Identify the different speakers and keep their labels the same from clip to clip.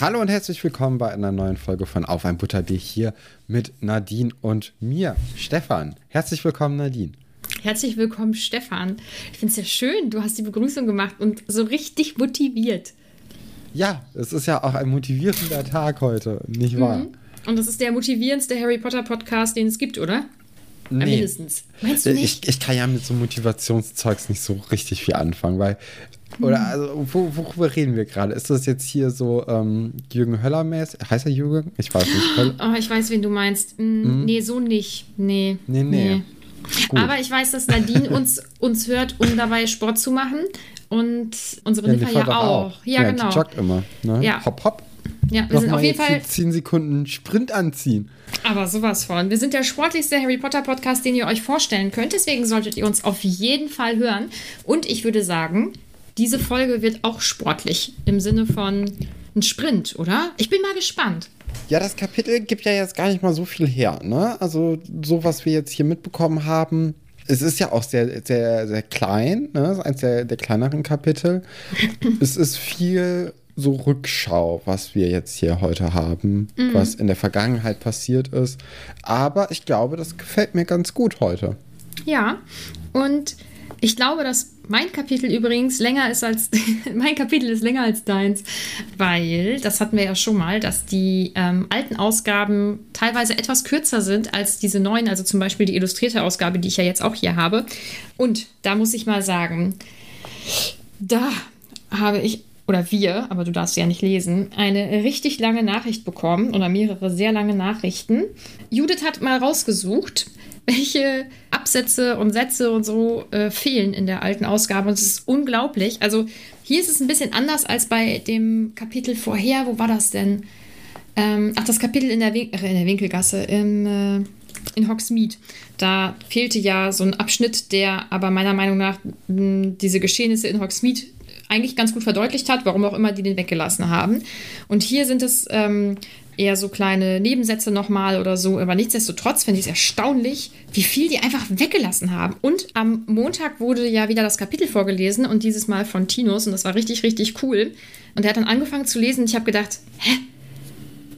Speaker 1: Hallo und herzlich willkommen bei einer neuen Folge von Auf ein Butterbier hier mit Nadine und mir, Stefan. Herzlich willkommen, Nadine.
Speaker 2: Herzlich willkommen, Stefan. Ich finde es ja schön, du hast die Begrüßung gemacht und so richtig motiviert.
Speaker 1: Ja, es ist ja auch ein motivierender Tag heute, nicht wahr? Mhm.
Speaker 2: Und das ist der motivierendste Harry Potter Podcast, den es gibt, oder?
Speaker 1: Nee. Mindestens. Meinst du nicht? Ich, ich kann ja mit so Motivationszeugs nicht so richtig viel anfangen, weil oder also, wo, worüber reden wir gerade? Ist das jetzt hier so ähm, Jürgen Höller-mäßig? Heißt er Jürgen? Ich weiß nicht.
Speaker 2: Oh, ich weiß, wen du meinst. Mm, mhm. Nee, so nicht. Nee.
Speaker 1: Nee, nee. nee.
Speaker 2: Aber ich weiß, dass Nadine uns, uns hört, um dabei Sport zu machen. Und unsere ja, Niffer ja auch. auch.
Speaker 1: Ja, ja, genau. Die joggt immer. Ne? Ja. Hopp, hopp.
Speaker 2: Ja, wir Noch sind auf jeden Fall.
Speaker 1: 10 Sekunden Sprint anziehen.
Speaker 2: Aber sowas von. Wir sind der sportlichste Harry Potter Podcast, den ihr euch vorstellen könnt. Deswegen solltet ihr uns auf jeden Fall hören. Und ich würde sagen, diese Folge wird auch sportlich im Sinne von ein Sprint, oder? Ich bin mal gespannt.
Speaker 1: Ja, das Kapitel gibt ja jetzt gar nicht mal so viel her, ne? Also, so was wir jetzt hier mitbekommen haben, es ist ja auch sehr, sehr, sehr klein, ne? eins der, der kleineren Kapitel. es ist viel so Rückschau, was wir jetzt hier heute haben, mhm. was in der Vergangenheit passiert ist. Aber ich glaube, das gefällt mir ganz gut heute.
Speaker 2: Ja, und ich glaube, dass mein Kapitel übrigens länger ist als mein Kapitel ist länger als deins, weil das hatten wir ja schon mal, dass die ähm, alten Ausgaben teilweise etwas kürzer sind als diese neuen, also zum Beispiel die illustrierte Ausgabe, die ich ja jetzt auch hier habe. Und da muss ich mal sagen, da habe ich oder wir, aber du darfst ja nicht lesen, eine richtig lange Nachricht bekommen oder mehrere sehr lange Nachrichten. Judith hat mal rausgesucht, welche Absätze und Sätze und so äh, fehlen in der alten Ausgabe. Und es ist unglaublich. Also hier ist es ein bisschen anders als bei dem Kapitel vorher. Wo war das denn? Ähm, ach, das Kapitel in der, Win äh, in der Winkelgasse, im, äh, in Hogsmeade. Da fehlte ja so ein Abschnitt, der aber meiner Meinung nach mh, diese Geschehnisse in Hogsmeade eigentlich ganz gut verdeutlicht hat, warum auch immer die den weggelassen haben. Und hier sind es ähm, eher so kleine Nebensätze nochmal oder so. Aber nichtsdestotrotz finde ich es erstaunlich, wie viel die einfach weggelassen haben. Und am Montag wurde ja wieder das Kapitel vorgelesen und dieses Mal von Tinus und das war richtig, richtig cool. Und er hat dann angefangen zu lesen und ich habe gedacht, hä?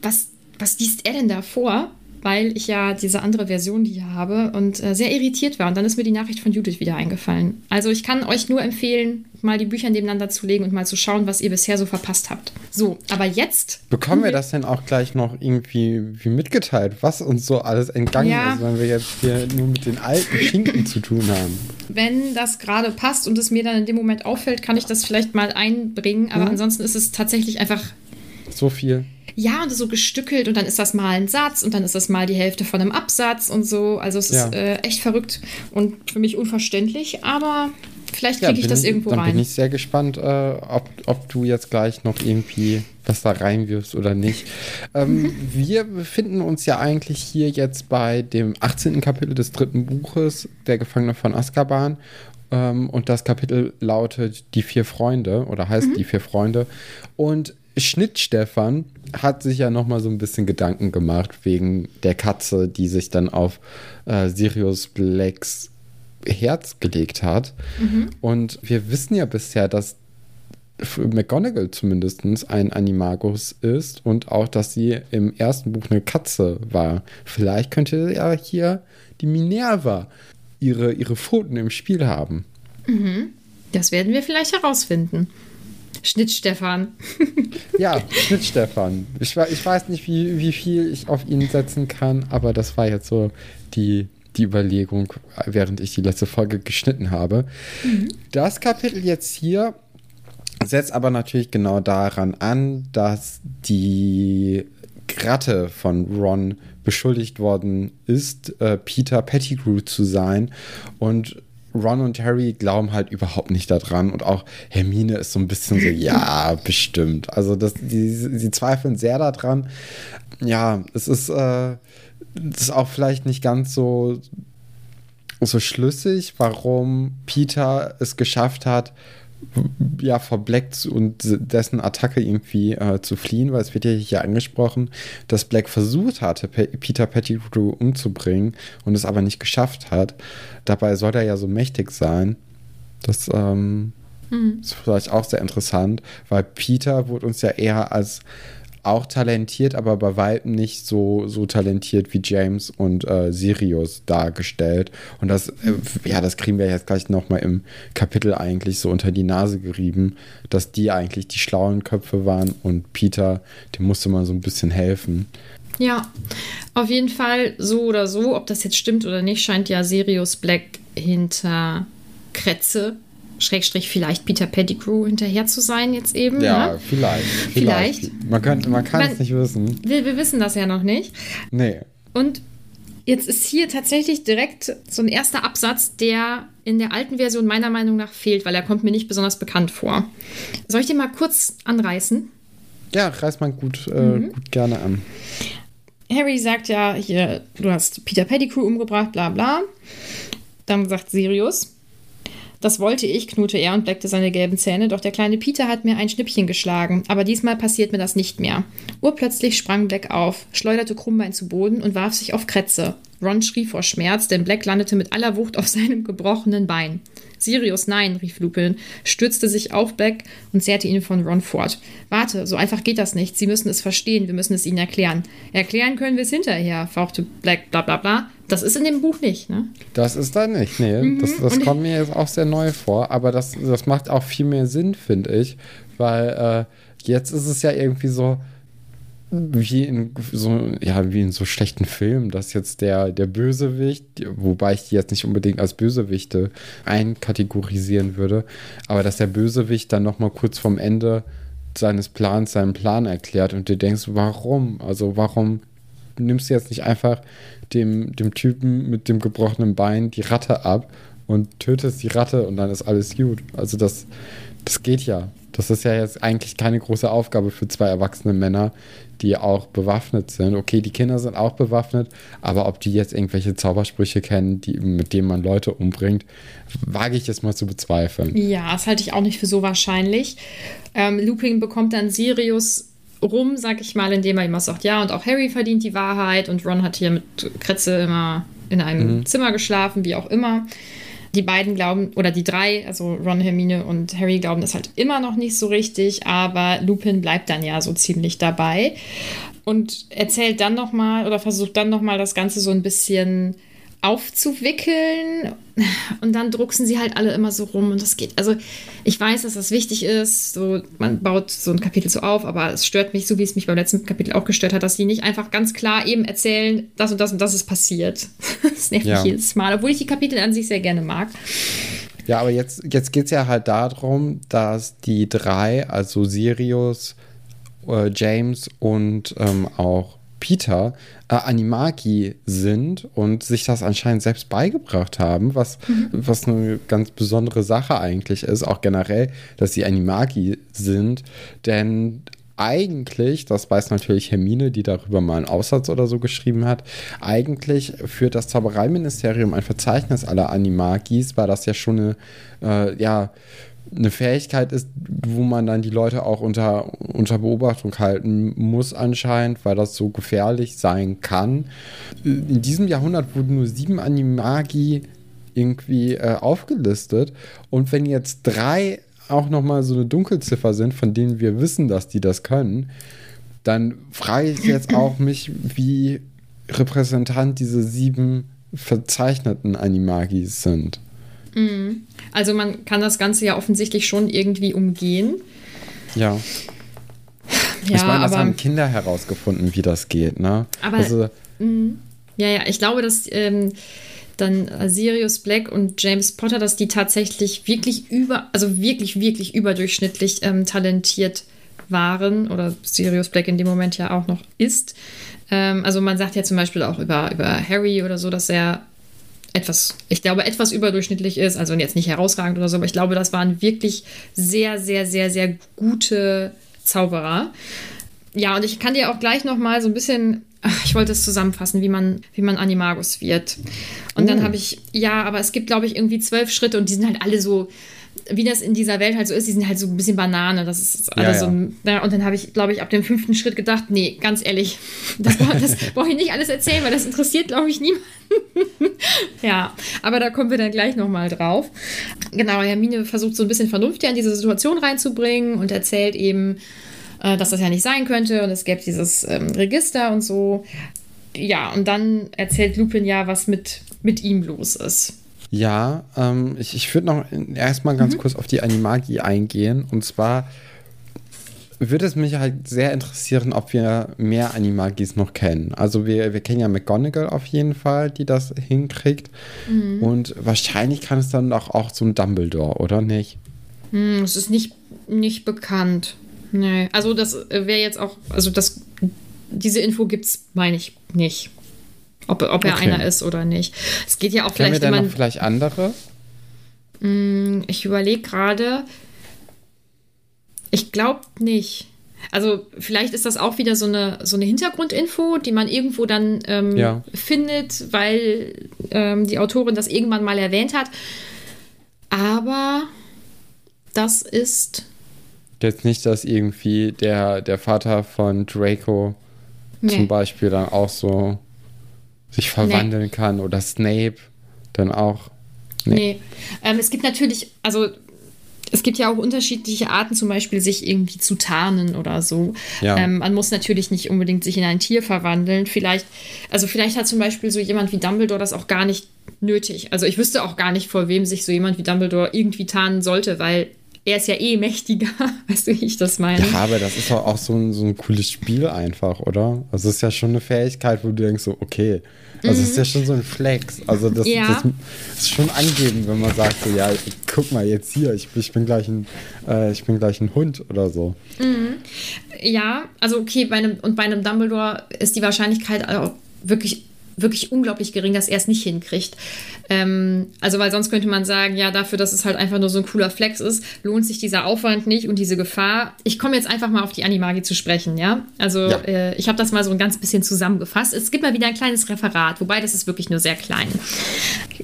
Speaker 2: Was, was liest er denn da vor? Weil ich ja diese andere Version hier habe und äh, sehr irritiert war. Und dann ist mir die Nachricht von Judith wieder eingefallen. Also ich kann euch nur empfehlen, mal die Bücher nebeneinander zu legen und mal zu schauen, was ihr bisher so verpasst habt. So, aber jetzt.
Speaker 1: Bekommen wir das denn auch gleich noch irgendwie wie mitgeteilt, was uns so alles entgangen ja. ist, wenn wir jetzt hier nur mit den alten Schinken zu tun haben?
Speaker 2: Wenn das gerade passt und es mir dann in dem Moment auffällt, kann ich das vielleicht mal einbringen. Aber mhm. ansonsten ist es tatsächlich einfach.
Speaker 1: So viel
Speaker 2: ja, und so gestückelt und dann ist das mal ein Satz und dann ist das mal die Hälfte von einem Absatz und so. Also es ja. ist äh, echt verrückt und für mich unverständlich, aber vielleicht kriege ja, ich das irgendwo
Speaker 1: dann
Speaker 2: rein.
Speaker 1: Dann bin ich sehr gespannt, äh, ob, ob du jetzt gleich noch irgendwie was da reinwirfst oder nicht. Ähm, mhm. Wir befinden uns ja eigentlich hier jetzt bei dem 18. Kapitel des dritten Buches, Der Gefangene von Azkaban. Ähm, und das Kapitel lautet Die vier Freunde oder heißt mhm. Die vier Freunde. Und Schnittstefan hat sich ja noch mal so ein bisschen Gedanken gemacht wegen der Katze, die sich dann auf äh, Sirius Blacks Herz gelegt hat. Mhm. Und wir wissen ja bisher, dass McGonagall zumindest ein Animagus ist und auch, dass sie im ersten Buch eine Katze war. Vielleicht könnte ja hier die Minerva ihre, ihre Pfoten im Spiel haben.
Speaker 2: Mhm. Das werden wir vielleicht herausfinden. Schnittstefan.
Speaker 1: ja, Schnittstefan. Ich, ich weiß nicht, wie, wie viel ich auf ihn setzen kann, aber das war jetzt so die, die Überlegung, während ich die letzte Folge geschnitten habe. Mhm. Das Kapitel jetzt hier setzt aber natürlich genau daran an, dass die Ratte von Ron beschuldigt worden ist, äh, Peter Pettigrew zu sein. Und Ron und Harry glauben halt überhaupt nicht daran und auch Hermine ist so ein bisschen so, ja, bestimmt. Also das, die, sie zweifeln sehr daran. Ja, es ist, äh, ist auch vielleicht nicht ganz so, so schlüssig, warum Peter es geschafft hat, ja, vor Black und dessen Attacke irgendwie äh, zu fliehen, weil es wird ja hier angesprochen, dass Black versucht hatte, Pe Peter Pettigrew umzubringen und es aber nicht geschafft hat. Dabei soll er ja so mächtig sein. Das ähm, mhm. ist vielleicht auch sehr interessant, weil Peter wurde uns ja eher als auch talentiert, aber bei weitem nicht so, so talentiert wie James und äh, Sirius dargestellt. Und das, äh, ja, das kriegen wir jetzt gleich nochmal im Kapitel eigentlich so unter die Nase gerieben, dass die eigentlich die schlauen Köpfe waren und Peter, dem musste man so ein bisschen helfen.
Speaker 2: Ja, auf jeden Fall so oder so, ob das jetzt stimmt oder nicht, scheint ja Sirius Black hinter Kretze Schrägstrich vielleicht Peter Pettigrew hinterher zu sein jetzt eben.
Speaker 1: Ja,
Speaker 2: ne?
Speaker 1: vielleicht, vielleicht. Vielleicht. Man, könnte, man kann es nicht wissen.
Speaker 2: Wir, wir wissen das ja noch nicht.
Speaker 1: Nee.
Speaker 2: Und jetzt ist hier tatsächlich direkt so ein erster Absatz, der in der alten Version meiner Meinung nach fehlt, weil er kommt mir nicht besonders bekannt vor. Soll ich den mal kurz anreißen?
Speaker 1: Ja, reiß mal gut, äh, mhm. gut gerne an.
Speaker 2: Harry sagt ja hier, du hast Peter Pettigrew umgebracht, bla bla. Dann sagt Sirius, das wollte ich, knurrte er und bleckte seine gelben Zähne, doch der kleine Peter hat mir ein Schnippchen geschlagen, aber diesmal passiert mir das nicht mehr. Urplötzlich sprang Black auf, schleuderte Krummbein zu Boden und warf sich auf Kretze. Ron schrie vor Schmerz, denn Black landete mit aller Wucht auf seinem gebrochenen Bein. Sirius, nein, rief Lupin, stürzte sich auf Black und zerrte ihn von Ron fort. Warte, so einfach geht das nicht. Sie müssen es verstehen, wir müssen es ihnen erklären. Erklären können wir es hinterher, fauchte Black, bla bla bla. Das ist in dem Buch nicht, ne?
Speaker 1: Das ist da nicht, nee. Mhm. Das, das kommt mir jetzt auch sehr neu vor, aber das, das macht auch viel mehr Sinn, finde ich, weil äh, jetzt ist es ja irgendwie so, wie in so, ja, wie in so schlechten Filmen, dass jetzt der, der Bösewicht, wobei ich die jetzt nicht unbedingt als Bösewichte einkategorisieren würde, aber dass der Bösewicht dann nochmal kurz vorm Ende seines Plans seinen Plan erklärt und du denkst, warum? Also warum nimmst du jetzt nicht einfach dem, dem Typen mit dem gebrochenen Bein die Ratte ab und tötest die Ratte und dann ist alles gut? Also das, das geht ja. Das ist ja jetzt eigentlich keine große Aufgabe für zwei erwachsene Männer, die auch bewaffnet sind. Okay, die Kinder sind auch bewaffnet, aber ob die jetzt irgendwelche Zaubersprüche kennen, die, mit denen man Leute umbringt, wage ich jetzt mal zu bezweifeln.
Speaker 2: Ja, das halte ich auch nicht für so wahrscheinlich. Ähm, Lupin bekommt dann Sirius rum, sag ich mal, indem er immer sagt, ja, und auch Harry verdient die Wahrheit und Ron hat hier mit Kretze immer in einem mhm. Zimmer geschlafen, wie auch immer die beiden glauben, oder die drei, also Ron, Hermine und Harry, glauben das halt immer noch nicht so richtig, aber Lupin bleibt dann ja so ziemlich dabei und erzählt dann nochmal oder versucht dann nochmal das Ganze so ein bisschen aufzuwickeln und dann drucksen sie halt alle immer so rum und das geht. Also ich weiß, dass das wichtig ist, so man baut so ein Kapitel so auf, aber es stört mich, so wie es mich beim letzten Kapitel auch gestört hat, dass die nicht einfach ganz klar eben erzählen, das und das und das ist passiert. Das nervt ja. mich jedes Mal, obwohl ich die Kapitel an sich sehr gerne mag.
Speaker 1: Ja, aber jetzt, jetzt geht es ja halt darum, dass die drei, also Sirius, äh, James und ähm, auch Peter äh, Animagi sind und sich das anscheinend selbst beigebracht haben, was, mhm. was eine ganz besondere Sache eigentlich ist, auch generell, dass sie Animagi sind, denn eigentlich, das weiß natürlich Hermine, die darüber mal einen Aussatz oder so geschrieben hat, eigentlich führt das Zaubereiministerium ein Verzeichnis aller Animagis, weil das ja schon eine, äh, ja, eine Fähigkeit ist, wo man dann die Leute auch unter, unter Beobachtung halten muss anscheinend, weil das so gefährlich sein kann. In diesem Jahrhundert wurden nur sieben Animagi irgendwie äh, aufgelistet und wenn jetzt drei auch nochmal so eine Dunkelziffer sind, von denen wir wissen, dass die das können, dann frage ich jetzt auch mich, wie repräsentant diese sieben verzeichneten Animagis sind.
Speaker 2: Mhm. Also man kann das Ganze ja offensichtlich schon irgendwie umgehen.
Speaker 1: Ja. Ja, ich meine, das aber, haben Kinder herausgefunden, wie das geht, ne?
Speaker 2: Aber, also, mh, ja, ja, ich glaube, dass ähm, dann Sirius Black und James Potter, dass die tatsächlich wirklich über, also wirklich, wirklich überdurchschnittlich ähm, talentiert waren oder Sirius Black in dem Moment ja auch noch ist. Ähm, also man sagt ja zum Beispiel auch über, über Harry oder so, dass er etwas, ich glaube, etwas überdurchschnittlich ist, also jetzt nicht herausragend oder so, aber ich glaube, das waren wirklich sehr, sehr, sehr, sehr gute Zauberer. Ja, und ich kann dir auch gleich noch mal so ein bisschen, ich wollte es zusammenfassen, wie man, wie man Animagus wird. Und uh. dann oh. habe ich, ja, aber es gibt, glaube ich, irgendwie zwölf Schritte und die sind halt alle so, wie das in dieser Welt halt so ist, die sind halt so ein bisschen Banane. Das ist alles ja, ja. so. Ja, und dann habe ich, glaube ich, ab dem fünften Schritt gedacht, nee, ganz ehrlich, das, das brauche ich nicht alles erzählen, weil das interessiert, glaube ich, niemanden. ja, aber da kommen wir dann gleich nochmal drauf. Genau, Hermine versucht so ein bisschen Vernunft ja in diese Situation reinzubringen und erzählt eben, äh, dass das ja nicht sein könnte und es gäbe dieses ähm, Register und so. Ja, und dann erzählt Lupin ja, was mit, mit ihm los ist.
Speaker 1: Ja, ähm, ich, ich würde noch erstmal ganz mhm. kurz auf die Animagi eingehen. Und zwar würde es mich halt sehr interessieren, ob wir mehr Animagis noch kennen. Also wir, wir kennen ja McGonagall auf jeden Fall, die das hinkriegt. Mhm. Und wahrscheinlich kann es dann auch, auch so ein Dumbledore, oder nicht?
Speaker 2: Hm, es ist nicht, nicht bekannt. Nee. Also das wäre jetzt auch, also das, diese Info gibt es, meine ich, nicht. Ob, ob er okay. einer ist oder nicht. Es geht ja auch
Speaker 1: Kennen vielleicht. Wir denn noch vielleicht andere?
Speaker 2: Hm, ich überlege gerade. Ich glaube nicht. Also vielleicht ist das auch wieder so eine, so eine Hintergrundinfo, die man irgendwo dann ähm, ja. findet, weil ähm, die Autorin das irgendwann mal erwähnt hat. Aber das ist.
Speaker 1: Jetzt nicht, dass irgendwie der, der Vater von Draco nee. zum Beispiel dann auch so sich verwandeln nee. kann oder Snape dann auch.
Speaker 2: Nee. nee. Ähm, es gibt natürlich, also es gibt ja auch unterschiedliche Arten, zum Beispiel sich irgendwie zu tarnen oder so. Ja. Ähm, man muss natürlich nicht unbedingt sich in ein Tier verwandeln. Vielleicht, also vielleicht hat zum Beispiel so jemand wie Dumbledore das auch gar nicht nötig. Also ich wüsste auch gar nicht, vor wem sich so jemand wie Dumbledore irgendwie tarnen sollte, weil er ist ja eh mächtiger, weißt du, wie ich das meine?
Speaker 1: Ja, aber das ist doch auch so ein, so ein cooles Spiel einfach, oder? Also es ist ja schon eine Fähigkeit, wo du denkst so, okay, also es ist ja schon so ein Flex. Also das, ja. das, ist schon angeben, wenn man sagt so, ja, guck mal jetzt hier, ich, ich bin gleich ein, äh, ich bin gleich ein Hund oder so.
Speaker 2: Mhm. Ja, also okay, bei einem, und bei einem Dumbledore ist die Wahrscheinlichkeit auch wirklich wirklich unglaublich gering, dass er es nicht hinkriegt. Ähm, also, weil sonst könnte man sagen, ja, dafür, dass es halt einfach nur so ein cooler Flex ist, lohnt sich dieser Aufwand nicht und diese Gefahr. Ich komme jetzt einfach mal auf die Animagi zu sprechen, ja. Also, ja. Äh, ich habe das mal so ein ganz bisschen zusammengefasst. Es gibt mal wieder ein kleines Referat, wobei das ist wirklich nur sehr klein.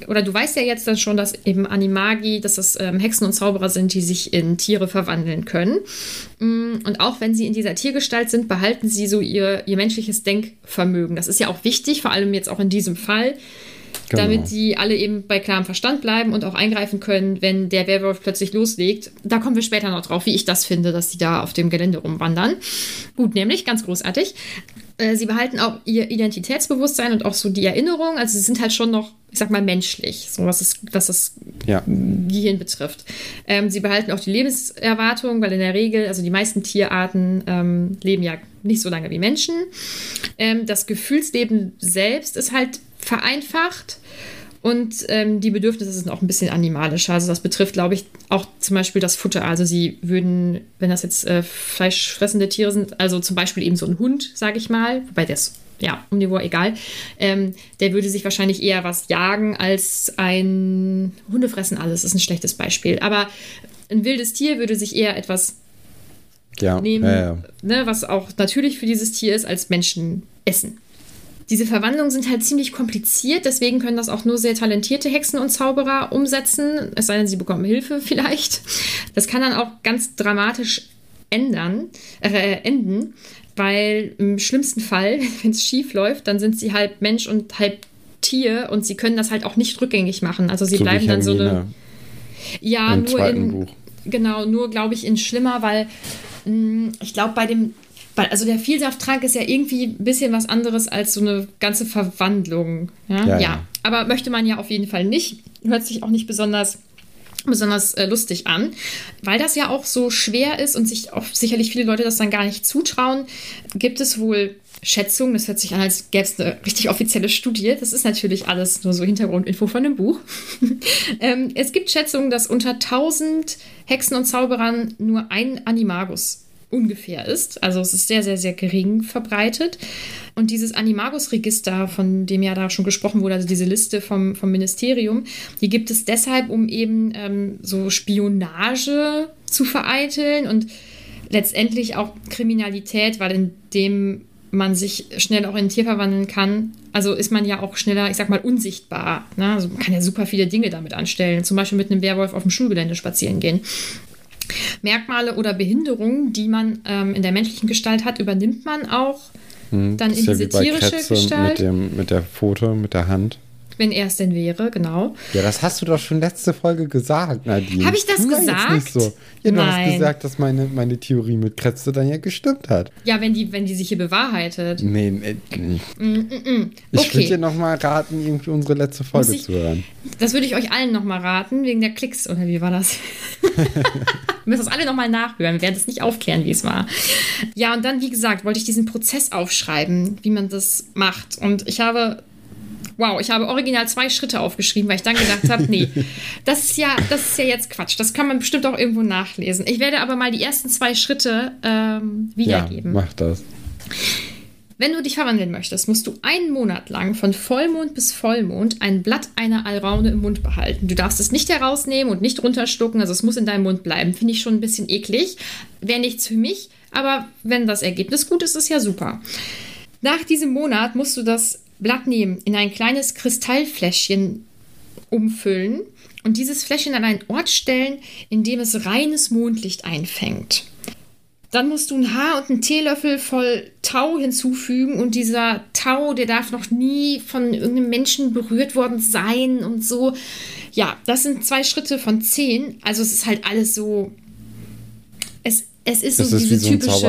Speaker 2: Oder du weißt ja jetzt dann schon, dass eben Animagi, dass das ähm, Hexen und Zauberer sind, die sich in Tiere verwandeln können. Mm, und auch wenn sie in dieser Tiergestalt sind, behalten sie so ihr, ihr menschliches Denkvermögen. Das ist ja auch wichtig, vor allem jetzt auch in diesem Fall, genau. damit sie alle eben bei klarem Verstand bleiben und auch eingreifen können, wenn der Werwolf plötzlich loslegt. Da kommen wir später noch drauf, wie ich das finde, dass sie da auf dem Gelände rumwandern. Gut, nämlich, ganz großartig. Äh, sie behalten auch ihr Identitätsbewusstsein und auch so die Erinnerung. Also sie sind halt schon noch, ich sag mal, menschlich, so was, es, was das ja. Gehirn betrifft. Ähm, sie behalten auch die Lebenserwartung, weil in der Regel, also die meisten Tierarten ähm, leben ja nicht so lange wie Menschen. Ähm, das Gefühlsleben selbst ist halt vereinfacht. Und ähm, die Bedürfnisse sind auch ein bisschen animalischer. Also das betrifft, glaube ich, auch zum Beispiel das Futter. Also sie würden, wenn das jetzt äh, fleischfressende Tiere sind, also zum Beispiel eben so ein Hund, sage ich mal, wobei der ist ja omnivor egal, ähm, der würde sich wahrscheinlich eher was jagen als ein Hunde fressen alles. Das ist ein schlechtes Beispiel. Aber ein wildes Tier würde sich eher etwas ja, nehmen, ja, ja. Ne, was auch natürlich für dieses Tier ist, als Menschen essen. Diese Verwandlungen sind halt ziemlich kompliziert, deswegen können das auch nur sehr talentierte Hexen und Zauberer umsetzen, es sei denn, sie bekommen Hilfe vielleicht. Das kann dann auch ganz dramatisch ändern, äh, enden, weil im schlimmsten Fall, wenn es schief läuft, dann sind sie halb Mensch und halb Tier und sie können das halt auch nicht rückgängig machen. Also sie so bleiben dann so eine. Ja, nur in. Buch. Genau, nur glaube ich in schlimmer, weil mh, mm, ich glaube, bei dem weil, also der Vielsafttrank ist ja irgendwie ein bisschen was anderes als so eine ganze Verwandlung. Ja? Ja, ja. aber möchte man ja auf jeden Fall nicht. Hört sich auch nicht besonders besonders äh, lustig an, weil das ja auch so schwer ist und sich auch sicherlich viele Leute das dann gar nicht zutrauen, gibt es wohl Schätzungen, das hört sich an, als gäbe es eine richtig offizielle Studie. Das ist natürlich alles nur so Hintergrundinfo von dem Buch. ähm, es gibt Schätzungen, dass unter 1000 Hexen und Zauberern nur ein Animagus ungefähr ist. Also es ist sehr, sehr, sehr gering verbreitet. Und dieses Animagus-Register, von dem ja da schon gesprochen wurde, also diese Liste vom, vom Ministerium, die gibt es deshalb, um eben ähm, so Spionage zu vereiteln und letztendlich auch Kriminalität, weil indem man sich schnell auch in ein Tier verwandeln kann, also ist man ja auch schneller, ich sag mal, unsichtbar. Ne? Also man kann ja super viele Dinge damit anstellen. Zum Beispiel mit einem Werwolf auf dem Schulgelände spazieren gehen. Merkmale oder Behinderungen, die man ähm, in der menschlichen Gestalt hat, übernimmt man auch hm, dann in diese ja tierische Gestalt.
Speaker 1: Mit, dem, mit der Pfote, mit der Hand.
Speaker 2: Wenn er es denn wäre, genau.
Speaker 1: Ja, das hast du doch schon letzte Folge gesagt, Nadine.
Speaker 2: Habe ich das
Speaker 1: Tu mal jetzt
Speaker 2: gesagt?
Speaker 1: Nicht so. Ja, du
Speaker 2: Nein.
Speaker 1: hast gesagt, dass meine, meine Theorie mit Kretze dann ja gestimmt hat.
Speaker 2: Ja, wenn die, wenn die sich hier bewahrheitet.
Speaker 1: Nee, nee. nee.
Speaker 2: Mm,
Speaker 1: Ich
Speaker 2: Okay.
Speaker 1: würde dir nochmal raten, irgendwie unsere letzte Folge
Speaker 2: ich-
Speaker 1: zu hören.
Speaker 2: Das würde ich euch allen nochmal raten, wegen der Klicks, oder wie war das? Wir müssen das alle nochmal nachhören. Wir werden das nicht aufklären, wie es war. Ja, und dann, wie gesagt, wollte ich diesen Prozess aufschreiben, wie man das macht. Und ich habe, wow, ich habe original zwei Schritte aufgeschrieben, weil ich dann gedacht habe, nee, das ist ja, das ist ja jetzt Quatsch. Das kann man bestimmt auch irgendwo nachlesen. Ich werde aber mal die ersten zwei Schritte ähm,
Speaker 1: Ja,
Speaker 2: wiedergeben.
Speaker 1: mach das.
Speaker 2: Wenn du dich verwandeln möchtest, musst du einen Monat lang von Vollmond bis Vollmond ein Blatt einer Alraune im Mund behalten. Du darfst es nicht herausnehmen und nicht runterschlucken, also es muss in deinem Mund bleiben. Finde ich schon ein bisschen eklig. Wäre nichts für mich, aber wenn das Ergebnis gut ist, ist ja super. Nach diesem Monat musst du das Blatt nehmen, in ein kleines Kristallfläschchen umfüllen und dieses Fläschchen an einen Ort stellen, in dem es reines Mondlicht einfängt. Dann musst du ein Haar und einen Teelöffel voll Tau hinzufügen und dieser Tau, der darf noch nie von irgendeinem Menschen berührt worden sein und so. Ja, das sind zwei Schritte von zehn. Also es ist halt alles so. Es, ist so
Speaker 1: Es ist
Speaker 2: diese
Speaker 1: so ein
Speaker 2: typische.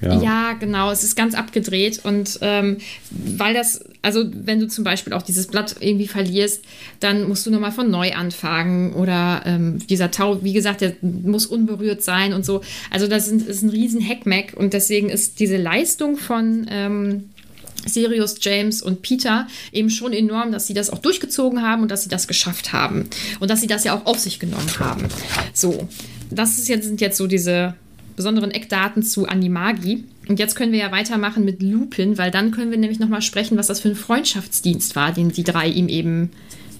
Speaker 1: Ja.
Speaker 2: ja, genau. Es ist ganz abgedreht und ähm, weil das, also wenn du zum Beispiel auch dieses Blatt irgendwie verlierst, dann musst du nochmal von neu anfangen oder ähm, dieser Tau, wie gesagt, der muss unberührt sein und so. Also das sind- ist ein riesen Heckmeck und deswegen ist diese Leistung von ähm, Sirius, James und Peter eben schon enorm, dass sie das auch durchgezogen haben und dass sie das geschafft haben. Und dass sie das ja auch auf sich genommen haben. So, das ist jetzt, sind jetzt so diese besonderen Eckdaten zu Animagi. Und jetzt können wir ja weitermachen mit Lupin, weil dann können wir nämlich nochmal sprechen, was das für ein Freundschaftsdienst war, den die drei ihm eben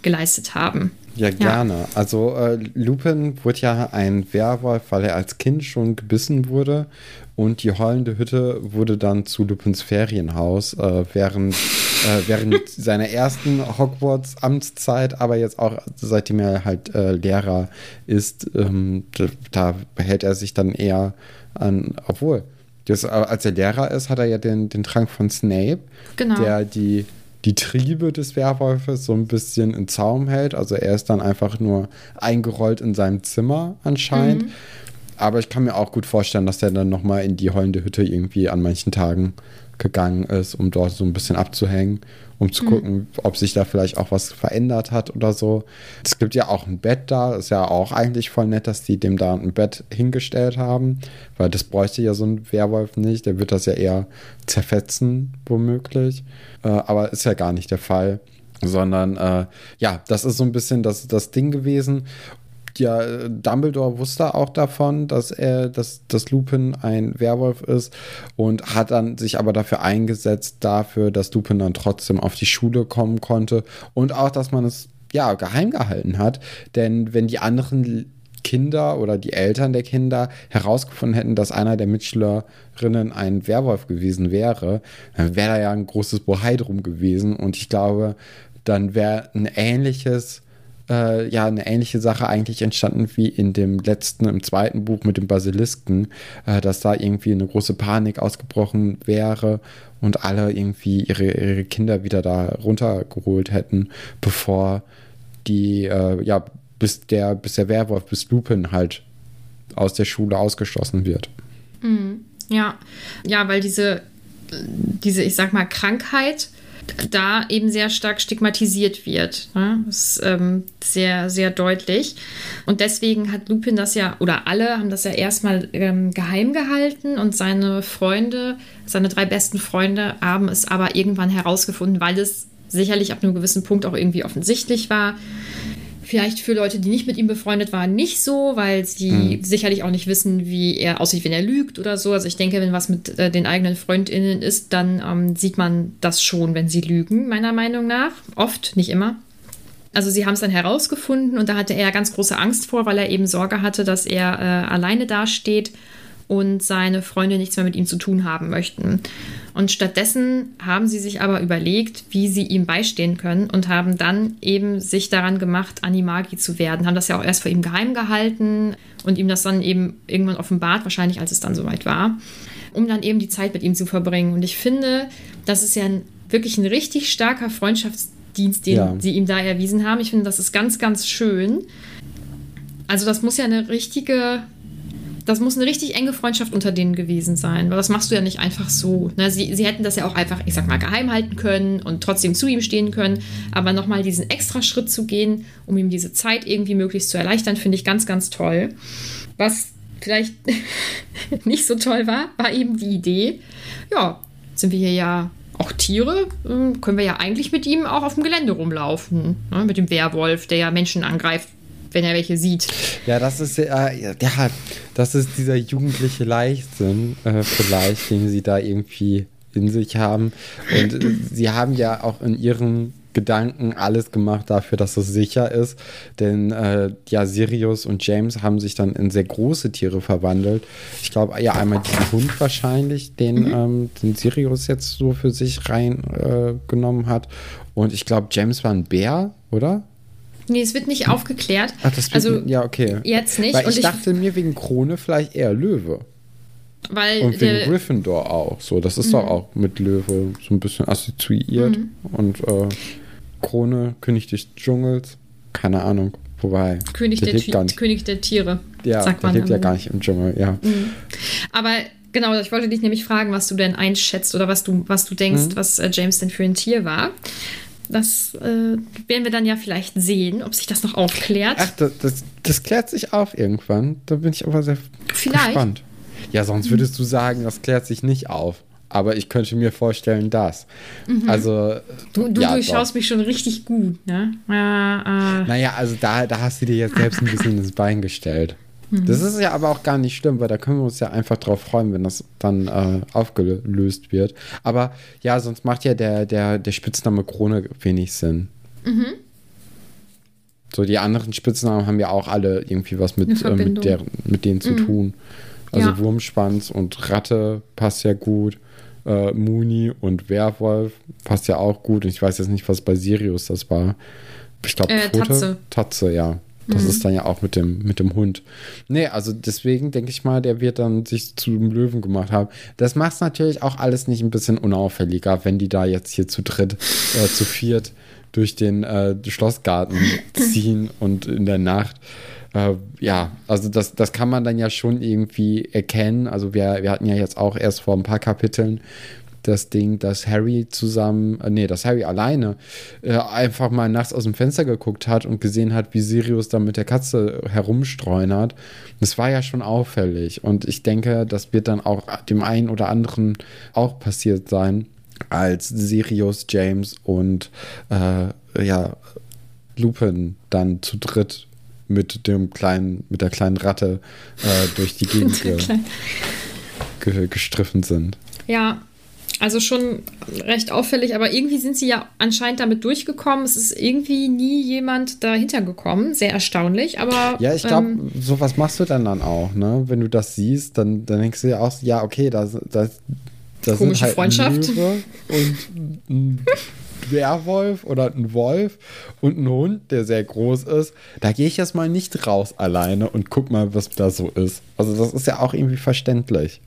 Speaker 2: geleistet haben.
Speaker 1: Ja, gerne. Also äh, Lupin wurde ja ein Werwolf, weil er als Kind schon gebissen wurde. Und die heulende Hütte wurde dann zu Lupins Ferienhaus äh, während, äh, während seiner ersten Hogwarts-Amtszeit, aber jetzt auch seitdem er halt äh, Lehrer ist, ähm, da, da behält er sich dann eher an, obwohl, das, äh, als er Lehrer ist, hat er ja den, den Trank von Snape,
Speaker 2: Genau.
Speaker 1: der die, die Triebe des Werwolfes so ein bisschen in Zaum hält. Also er ist dann einfach nur eingerollt in seinem Zimmer anscheinend.
Speaker 2: Mhm.
Speaker 1: Aber ich kann mir auch gut vorstellen, dass er dann nochmal in die heulende Hütte irgendwie an manchen Tagen gegangen ist, um dort so ein bisschen abzuhängen, um zu gucken, ob sich da vielleicht auch was verändert hat oder so. Es gibt ja auch ein Bett da, ist ja auch eigentlich voll nett, dass die dem da ein Bett hingestellt haben, weil das bräuchte ja so ein Werwolf nicht, der wird das ja eher zerfetzen, womöglich. Äh, aber ist ja gar nicht der Fall, sondern äh, ja, das ist so ein bisschen das, das Ding gewesen ja, äh, Dumbledore wusste auch davon, dass er, dass, dass Lupin ein Werwolf ist und hat dann sich aber dafür eingesetzt, dafür, dass Lupin dann trotzdem auf die Schule kommen konnte und auch, dass man es ja geheim gehalten hat. Denn wenn die anderen Kinder oder die Eltern der Kinder herausgefunden hätten, dass einer der Mitschülerinnen ein Werwolf gewesen wäre, dann wäre da ja ein großes Bohai drum gewesen. Und ich glaube, dann wäre ein ähnliches äh, ja eine ähnliche Sache eigentlich entstanden wie in dem letzten, im zweiten Buch mit dem Basilisken, äh, dass da irgendwie eine große Panik ausgebrochen wäre und alle irgendwie ihre, ihre Kinder wieder da runtergeholt hätten, bevor die, äh, ja, bis der, bis der Werwolf, bis Lupin halt aus der Schule ausgeschlossen wird.
Speaker 2: Ja, ja, weil diese, diese, ich sag mal, Krankheit da eben sehr stark stigmatisiert wird. Ne? Das ist ähm, sehr, sehr deutlich. Und deswegen hat Lupin das ja, oder alle haben das ja erstmal ähm, geheim gehalten und seine Freunde, seine drei besten Freunde haben es aber irgendwann herausgefunden, weil es sicherlich ab einem gewissen Punkt auch irgendwie offensichtlich war. Vielleicht für Leute, die nicht mit ihm befreundet waren, nicht so, weil sie sicherlich auch nicht wissen, wie er aussieht, wenn er lügt oder so. Also ich denke, wenn was mit äh, den eigenen FreundInnen ist, dann ähm, sieht man das schon, wenn sie lügen, meiner Meinung nach. Oft, nicht immer. Also sie haben es dann herausgefunden und da hatte er ganz große Angst vor, weil er eben Sorge hatte, dass er äh, alleine dasteht und seine Freunde nichts mehr mit ihm zu tun haben möchten. Und stattdessen haben sie sich aber überlegt, wie sie ihm beistehen können und haben dann eben sich daran gemacht, Animagi zu werden. Haben das ja auch erst vor ihm geheim gehalten und ihm das dann eben irgendwann offenbart, wahrscheinlich als es dann soweit war, um dann eben die Zeit mit ihm zu verbringen. Und ich finde, das ist ja ein, wirklich ein richtig starker Freundschaftsdienst Dienst, den
Speaker 1: Ja.
Speaker 2: sie ihm da erwiesen haben. Ich finde, das ist ganz, ganz schön. Also das muss ja eine richtige, das muss eine richtig enge Freundschaft unter denen gewesen sein, weil das machst du ja nicht einfach so. Ne? Sie, sie hätten das ja auch einfach, ich sag mal, geheim halten können und trotzdem zu ihm stehen können, aber nochmal diesen extra Schritt zu gehen, um ihm diese Zeit irgendwie möglichst zu erleichtern, finde ich ganz, ganz toll. Was vielleicht nicht so toll war, war eben die Idee, ja, sind wir hier ja auch Tiere, ähm, können wir ja eigentlich mit ihm auch auf dem Gelände rumlaufen. Ne? Mit dem Werwolf, der ja Menschen angreift, wenn er welche sieht.
Speaker 1: Ja, das ist ja, ja, das ist dieser jugendliche Leichtsinn, äh, vielleicht, den sie da irgendwie in sich haben. Und äh, sie haben ja auch in ihren Gedanken alles gemacht dafür, dass es sicher ist. Denn äh, ja, Sirius und James haben sich dann in sehr große Tiere verwandelt. Ich glaube, ja, einmal diesen Hund wahrscheinlich, den, ähm, den Sirius jetzt so für sich reingenommen äh, hat. Und ich glaube, James war ein Bär, oder?
Speaker 2: Nee, es wird nicht aufgeklärt.
Speaker 1: Ach, das wird
Speaker 2: also
Speaker 1: ja okay.
Speaker 2: jetzt nicht.
Speaker 1: Weil
Speaker 2: Und
Speaker 1: ich
Speaker 2: ich-
Speaker 1: dachte mir wegen Krone vielleicht eher Löwe.
Speaker 2: weil
Speaker 1: Und
Speaker 2: der,
Speaker 1: wegen Gryffindor auch. So, das ist doch
Speaker 2: Mhm.
Speaker 1: auch mit Löwe so ein bisschen assoziiert. Und äh, Krone, König des Dschungels, keine Ahnung. Wobei.
Speaker 2: König, der,
Speaker 1: nicht.
Speaker 2: König der Tiere,
Speaker 1: Ja,
Speaker 2: sagt
Speaker 1: der
Speaker 2: man.
Speaker 1: lebt ja gar nicht im Dschungel, ja.
Speaker 2: Aber genau, ich wollte dich nämlich fragen, was du denn einschätzt oder was du, was du denkst,
Speaker 1: Mhm.
Speaker 2: was äh, James denn für ein Tier war. Das äh, werden wir dann ja vielleicht sehen, ob sich das noch aufklärt.
Speaker 1: Ach, das, das, das klärt sich auf irgendwann. Da bin ich aber sehr
Speaker 2: Vielleicht.
Speaker 1: gespannt. Ja, sonst würdest du sagen, das klärt sich nicht auf. Aber ich könnte mir vorstellen, dass. Also.
Speaker 2: du du
Speaker 1: ja,
Speaker 2: durchschaust
Speaker 1: doch.
Speaker 2: mich schon richtig gut, ne? Ja, äh,
Speaker 1: Naja, also da, da hast du dir jetzt selbst ein bisschen ins Bein gestellt.
Speaker 2: Mhm.
Speaker 1: Das ist ja aber auch gar nicht schlimm, weil da können wir uns ja einfach drauf freuen, wenn das dann äh, aufgelöst wird. Aber ja, sonst macht ja der, der, der Spitzname Krone wenig Sinn.
Speaker 2: Mhm.
Speaker 1: So, die anderen Spitznamen haben ja auch alle irgendwie was mit, äh, mit, der, mit denen zu tun. Also
Speaker 2: Ja.
Speaker 1: Wurmschwanz und Ratte passt ja gut. Äh, Muni und Werwolf passt ja auch gut. Und ich weiß jetzt nicht, was bei Sirius das war. Ich glaube,
Speaker 2: Äh,
Speaker 1: Pfote.
Speaker 2: Tatze.
Speaker 1: Tatze, ja. Das ist dann ja auch mit dem, mit dem Hund. Nee, also deswegen denke ich mal, der wird dann sich zu einem Löwen gemacht haben. Das macht es natürlich auch alles nicht ein bisschen unauffälliger, wenn die da jetzt hier zu dritt, äh, zu viert durch den äh, Schlossgarten ziehen und in der Nacht. Äh, ja, also das, das kann man dann ja schon irgendwie erkennen. Also wir, wir hatten ja jetzt auch erst vor ein paar Kapiteln das Ding, dass Harry zusammen, äh, nee, dass Harry alleine äh, einfach mal nachts aus dem Fenster geguckt hat und gesehen hat, wie Sirius da mit der Katze herumstreunert. Das war ja schon auffällig. Und ich denke, das wird dann auch dem einen oder anderen auch passiert sein, als Sirius, James und äh, ja, Lupin dann zu dritt mit dem kleinen, mit der kleinen Ratte äh, durch die Gegend ge gestriffen sind.
Speaker 2: Ja, also schon recht auffällig, aber irgendwie sind sie ja anscheinend damit durchgekommen. Es ist irgendwie nie jemand dahinter gekommen. Sehr erstaunlich, aber.
Speaker 1: Ja, ich glaube,
Speaker 2: ähm,
Speaker 1: sowas machst du dann dann auch, ne? Wenn du das siehst, dann, dann denkst du ja auch, ja, okay, das, das, das
Speaker 2: Komische
Speaker 1: halt
Speaker 2: Freundschaft.
Speaker 1: Löwe und ein Werwolf oder ein Wolf und ein Hund, der sehr groß ist. Da gehe ich jetzt mal nicht raus alleine und guck mal, was da so ist. Also das ist ja auch irgendwie verständlich.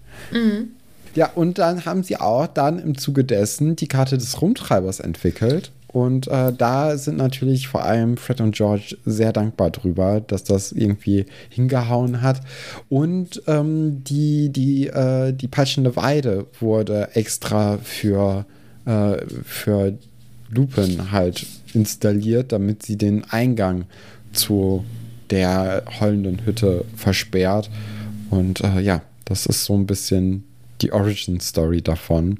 Speaker 1: Ja, und dann haben sie auch dann im Zuge dessen die Karte des Rumtreibers entwickelt. Und äh, da sind natürlich vor allem Fred und George sehr dankbar drüber, dass das irgendwie hingehauen hat. Und ähm, die, die, äh, die peitschende Weide wurde extra für, äh, für Lupin halt installiert, damit sie den Eingang zu der heulenden Hütte versperrt. Und äh, ja, das ist so ein bisschen die Origin Story davon.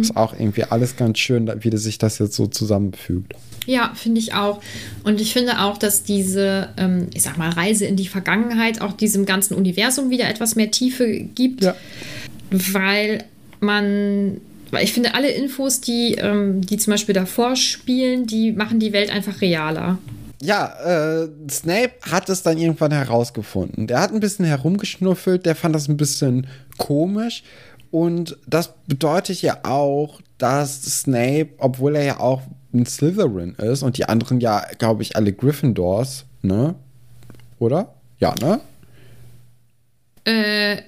Speaker 1: Ist auch irgendwie alles ganz schön, wie sich das jetzt so zusammenfügt.
Speaker 2: Ja, finde ich auch. Und ich finde auch, dass diese, ähm, ich sag mal, Reise in die Vergangenheit auch diesem ganzen Universum wieder etwas mehr Tiefe gibt,
Speaker 1: Ja.
Speaker 2: weil man, weil ich finde, alle Infos, die, ähm, die zum Beispiel davor spielen, die machen die Welt einfach realer.
Speaker 1: Ja, äh, Snape hat es dann irgendwann herausgefunden. Der hat ein bisschen herumgeschnuffelt, der fand das ein bisschen komisch. Und das bedeutet ja auch, dass Snape, obwohl er ja auch ein Slytherin ist und die anderen ja, glaube ich, alle Gryffindors, ne? Oder? Ja, ne?
Speaker 2: Äh,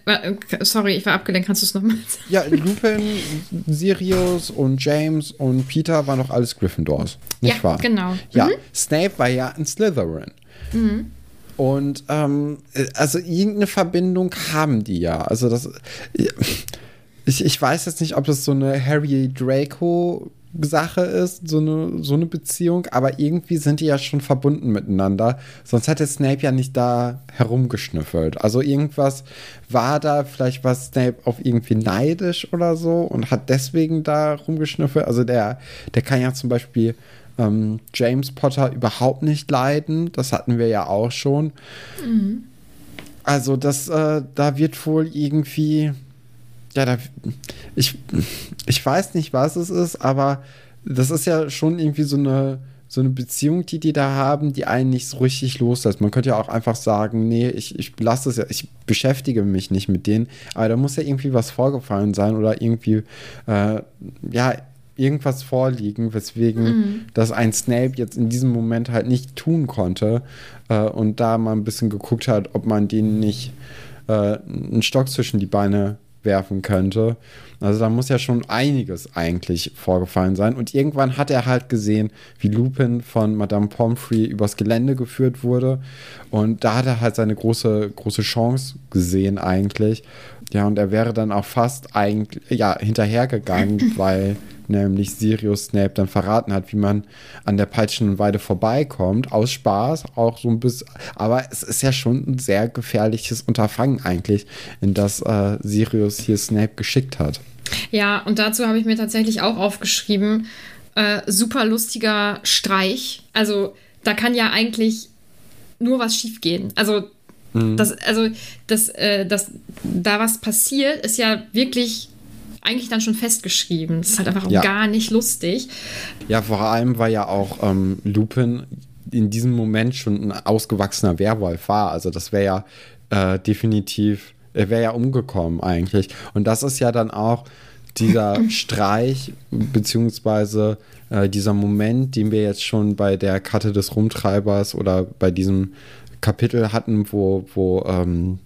Speaker 2: sorry, ich war abgelenkt. Kannst du es nochmal sagen?
Speaker 1: Ja, Lupin, Sirius und James und Peter waren doch alles Gryffindors. Nicht
Speaker 2: ja,
Speaker 1: wahr?
Speaker 2: genau.
Speaker 1: Ja, mhm. Snape war ja ein Slytherin. Mhm. Und ähm, also irgendeine Verbindung haben die ja. Also das. Ich, ich weiß jetzt nicht, ob das so eine Harry Draco Sache ist, so eine, so eine Beziehung, aber irgendwie sind die ja schon verbunden miteinander. Sonst hätte Snape ja nicht da herumgeschnüffelt. Also irgendwas war da, vielleicht war Snape auf irgendwie neidisch oder so und hat deswegen da rumgeschnüffelt. Also der, der kann ja zum Beispiel ähm, James Potter überhaupt nicht leiden. Das hatten wir ja auch schon. Mhm. Also das, äh, da wird wohl irgendwie ja, da, ich, ich weiß nicht, was es ist, aber das ist ja schon irgendwie so eine, so eine Beziehung, die die da haben, die einen nicht so richtig loslässt. Man könnte ja auch einfach sagen, nee, ich, ich lasse es ja, ich beschäftige mich nicht mit denen, aber da muss ja irgendwie was vorgefallen sein oder irgendwie, äh, ja, irgendwas vorliegen, weswegen mhm. das ein Snape jetzt in diesem Moment halt nicht tun konnte äh, und da mal ein bisschen geguckt hat, ob man denen nicht äh, einen Stock zwischen die Beine werfen könnte. Also da muss ja schon einiges eigentlich vorgefallen sein. Und irgendwann hat er halt gesehen, wie Lupin von Madame Pomfrey übers Gelände geführt wurde. Und da hat er halt seine große, große Chance gesehen eigentlich. Ja, und er wäre dann auch fast eigentlich, ja, hinterhergegangen, weil nämlich Sirius Snape dann verraten hat, wie man an der Peitschenweide vorbeikommt, aus Spaß, auch so ein bisschen, aber es ist ja schon ein sehr gefährliches Unterfangen eigentlich, in das äh, Sirius hier Snape geschickt hat.
Speaker 2: Ja, und dazu habe ich mir tatsächlich auch aufgeschrieben, äh, super lustiger Streich. Also da kann ja eigentlich nur was schiefgehen. Also mhm. das, also das, äh, das, da was passiert, ist ja wirklich eigentlich dann schon festgeschrieben. Das ist halt einfach ja. gar nicht lustig.
Speaker 1: Ja, vor allem, weil ja auch ähm, Lupin in diesem Moment schon ein ausgewachsener Werwolf war. Also das wäre ja äh, definitiv, er wäre ja umgekommen eigentlich. Und das ist ja dann auch dieser Streich, beziehungsweise äh, dieser Moment, den wir jetzt schon bei der Karte des Rumtreibers oder bei diesem Kapitel hatten, wo, wo ähm,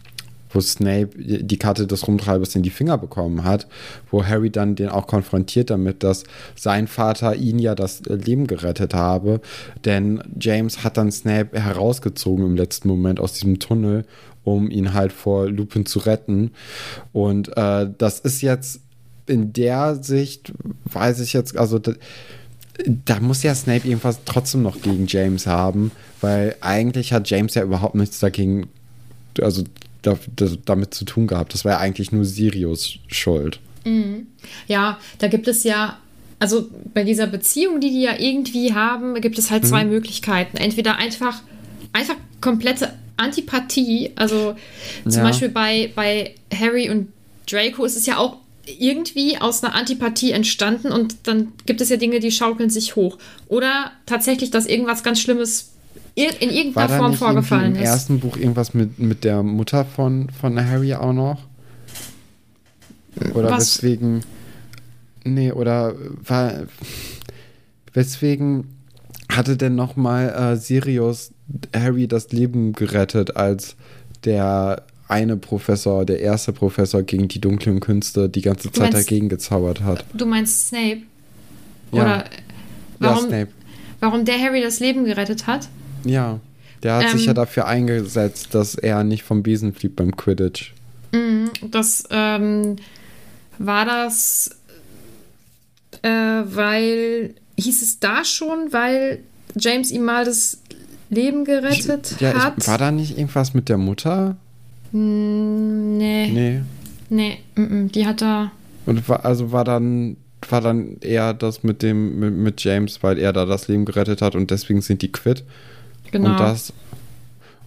Speaker 1: wo Snape die Karte des Rumtreibers in die Finger bekommen hat, wo Harry dann den auch konfrontiert damit, dass sein Vater ihn ja das Leben gerettet habe. Denn James hat dann Snape herausgezogen im letzten Moment aus diesem Tunnel, um ihn halt vor Lupin zu retten. Und äh, das ist jetzt in der Sicht, weiß ich jetzt, also da, da muss ja Snape irgendwas trotzdem noch gegen James haben, weil eigentlich hat James ja überhaupt nichts dagegen, also da, das, damit zu tun gehabt. Das war ja eigentlich nur Sirius Schuld.
Speaker 2: Mhm. Ja, da gibt es ja, also bei dieser Beziehung, die die ja irgendwie haben, gibt es halt mhm. zwei Möglichkeiten. Entweder einfach, einfach komplette Antipathie, also zum ja. Beispiel bei, bei Harry und Draco ist es ja auch irgendwie aus einer Antipathie entstanden und dann gibt es ja Dinge, die schaukeln sich hoch. Oder tatsächlich, dass irgendwas ganz Schlimmes in irgendeiner Form vorgefallen ist.
Speaker 1: Im ersten Buch irgendwas mit, mit der Mutter von, von Harry auch noch? Oder Was? weswegen. Nee, oder war. Weswegen hatte denn nochmal äh, Sirius Harry das Leben gerettet, als der eine Professor, der erste Professor gegen die dunklen Künste die ganze Zeit meinst, dagegen gezaubert hat?
Speaker 2: Du meinst Snape? Oder ja. warum, ja, Snape. warum der Harry das Leben gerettet hat?
Speaker 1: Ja, der hat ähm, sich ja ähm. dafür eingesetzt, dass er nicht vom Besen fliegt beim Quidditch.
Speaker 2: Mhm, das ähm, war das, äh, weil, hieß es da schon, weil James ihm mal das Leben gerettet ja, hat?
Speaker 1: Ich, war da nicht irgendwas mit der Mutter?
Speaker 2: Nee. Nee. Nee, m -m, die hat da.
Speaker 1: Und war, also war dann war dann eher das mit dem mit, mit James, weil er da das Leben gerettet hat und deswegen sind die quitt. Genau. Und das.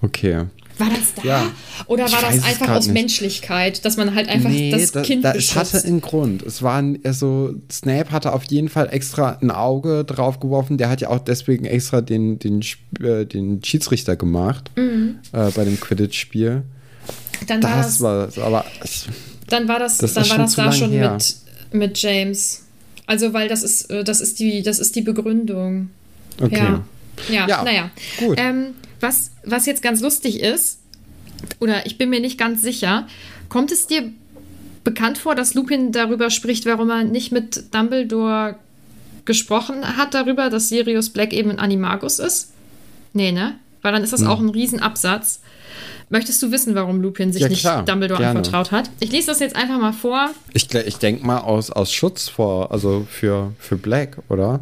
Speaker 1: Okay.
Speaker 2: War das da? Ja. Oder war das einfach aus nicht. Menschlichkeit, dass man halt einfach nee, das da, Kind da,
Speaker 1: Es hatte einen Grund. Es war also Snape hatte auf jeden Fall extra ein Auge drauf geworfen. Der hat ja auch deswegen extra den, den, äh, den Schiedsrichter gemacht mhm. äh, bei dem Quidditch-Spiel.
Speaker 2: Dann das war das, war aber dann war das, das dann war das da schon mit, mit James. Also weil das ist äh, das ist die das ist die Begründung. Okay. Ja. Ja, ja naja. Gut. Ähm, was, was jetzt ganz lustig ist, oder ich bin mir nicht ganz sicher. Kommt es dir bekannt vor, dass Lupin darüber spricht, warum er nicht mit Dumbledore gesprochen hat darüber, dass Sirius Black eben ein Animagus ist? Nee, ne? Weil dann ist das hm. auch ein Riesenabsatz. Möchtest du wissen, warum Lupin sich ja, nicht Dumbledore gerne. anvertraut hat? Ich lese das jetzt einfach mal vor.
Speaker 1: Ich, ich denke mal aus, aus Schutz vor, also für, für Black, oder?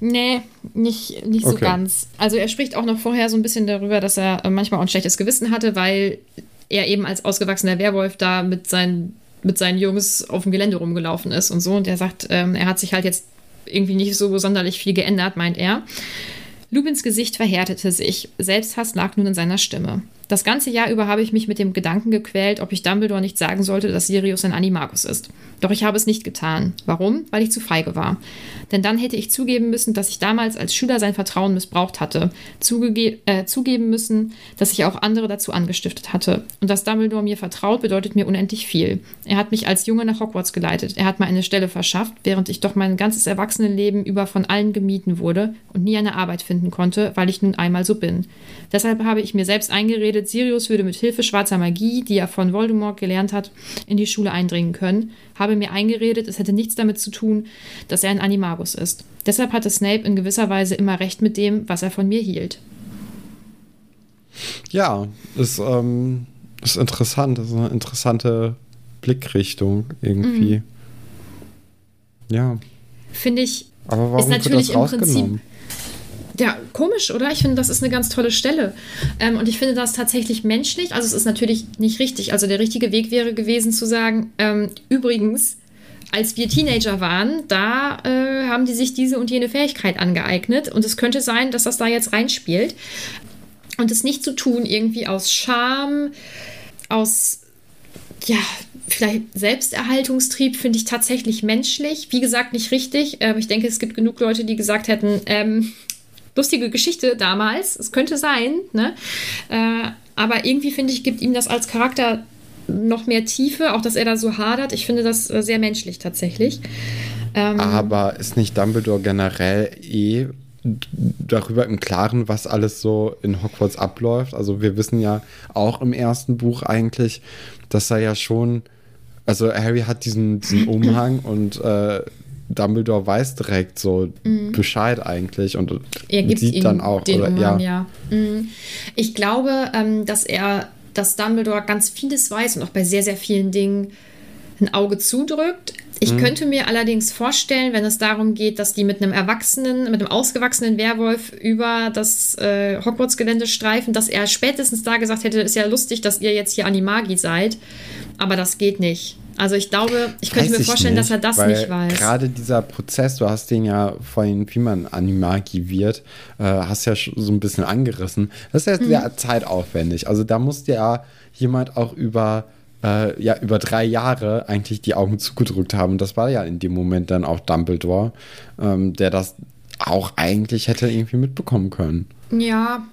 Speaker 2: Nee, nicht, nicht so okay. ganz. Also er spricht auch noch vorher so ein bisschen darüber, dass er äh, manchmal auch ein schlechtes Gewissen hatte, weil er eben als ausgewachsener Werwolf da mit seinen, mit seinen Jungs auf dem Gelände rumgelaufen ist und so. Und er sagt, ähm, er hat sich halt jetzt irgendwie nicht so sonderlich viel geändert, meint er. Lubins Gesicht verhärtete sich. Selbsthass lag nun in seiner Stimme. Das ganze Jahr über habe ich mich mit dem Gedanken gequält, ob ich Dumbledore nicht sagen sollte, dass Sirius ein Animagus ist. Doch ich habe es nicht getan. Warum? Weil ich zu feige war. Denn dann hätte ich zugeben müssen, dass ich damals als Schüler sein Vertrauen missbraucht hatte. Zugege äh, zugeben müssen, dass ich auch andere dazu angestiftet hatte. Und dass Dumbledore mir vertraut, bedeutet mir unendlich viel. Er hat mich als Junge nach Hogwarts geleitet. Er hat mir eine Stelle verschafft, während ich doch mein ganzes Erwachsenenleben über von allen gemieden wurde und nie eine Arbeit finden konnte, weil ich nun einmal so bin. Deshalb habe ich mir selbst eingeredet, Sirius würde mit Hilfe schwarzer Magie, die er von Voldemort gelernt hat, in die Schule eindringen können, habe mir eingeredet, es hätte nichts damit zu tun, dass er ein Animagus ist. Deshalb hatte Snape in gewisser Weise immer recht mit dem, was er von mir hielt.
Speaker 1: Ja, ist, ähm, ist interessant, ist eine interessante Blickrichtung irgendwie. Mhm. Ja.
Speaker 2: Finde ich.
Speaker 1: Aber warum ist natürlich wird das im Prinzip
Speaker 2: ja, komisch, oder? Ich finde, das ist eine ganz tolle Stelle. Ähm, und ich finde das tatsächlich menschlich. Also es ist natürlich nicht richtig. Also der richtige Weg wäre gewesen zu sagen, ähm, übrigens, als wir Teenager waren, da äh, haben die sich diese und jene Fähigkeit angeeignet. Und es könnte sein, dass das da jetzt reinspielt. Und es nicht zu tun, irgendwie aus Scham, aus, ja, vielleicht Selbsterhaltungstrieb, finde ich tatsächlich menschlich. Wie gesagt, nicht richtig. Äh, ich denke, es gibt genug Leute, die gesagt hätten, ähm, lustige Geschichte damals. Es könnte sein, ne? Äh, aber irgendwie finde ich, gibt ihm das als Charakter noch mehr Tiefe, auch dass er da so hadert. Ich finde das äh, sehr menschlich tatsächlich.
Speaker 1: Ähm, aber ist nicht Dumbledore generell eh darüber im Klaren, was alles so in Hogwarts abläuft? Also wir wissen ja auch im ersten Buch eigentlich, dass er ja schon, also Harry hat diesen, diesen Umhang und äh, Dumbledore weiß direkt so mhm. Bescheid eigentlich und
Speaker 2: er sieht dann auch. Den oder, Umhang, ja. ja. Mhm. Ich glaube, ähm, dass er, dass Dumbledore ganz vieles weiß und auch bei sehr, sehr vielen Dingen ein Auge zudrückt. Ich mhm. könnte mir allerdings vorstellen, wenn es darum geht, dass die mit einem erwachsenen, mit einem ausgewachsenen Werwolf über das äh, Hogwarts-Gelände streifen, dass er spätestens da gesagt hätte, ist ja lustig, dass ihr jetzt hier Animagi seid. Aber das geht nicht. Also ich glaube, ich könnte weiß mir vorstellen, nicht, dass er das nicht weiß.
Speaker 1: Gerade dieser Prozess, du hast den ja vorhin, wie man Animagi wird, äh, hast ja so ein bisschen angerissen. Das ist ja mhm. sehr zeitaufwendig. Also da musste ja jemand auch über äh, ja über drei Jahre eigentlich die Augen zugedrückt haben. Und das war ja in dem Moment dann auch Dumbledore, ähm, der das auch eigentlich hätte irgendwie mitbekommen können.
Speaker 2: Ja,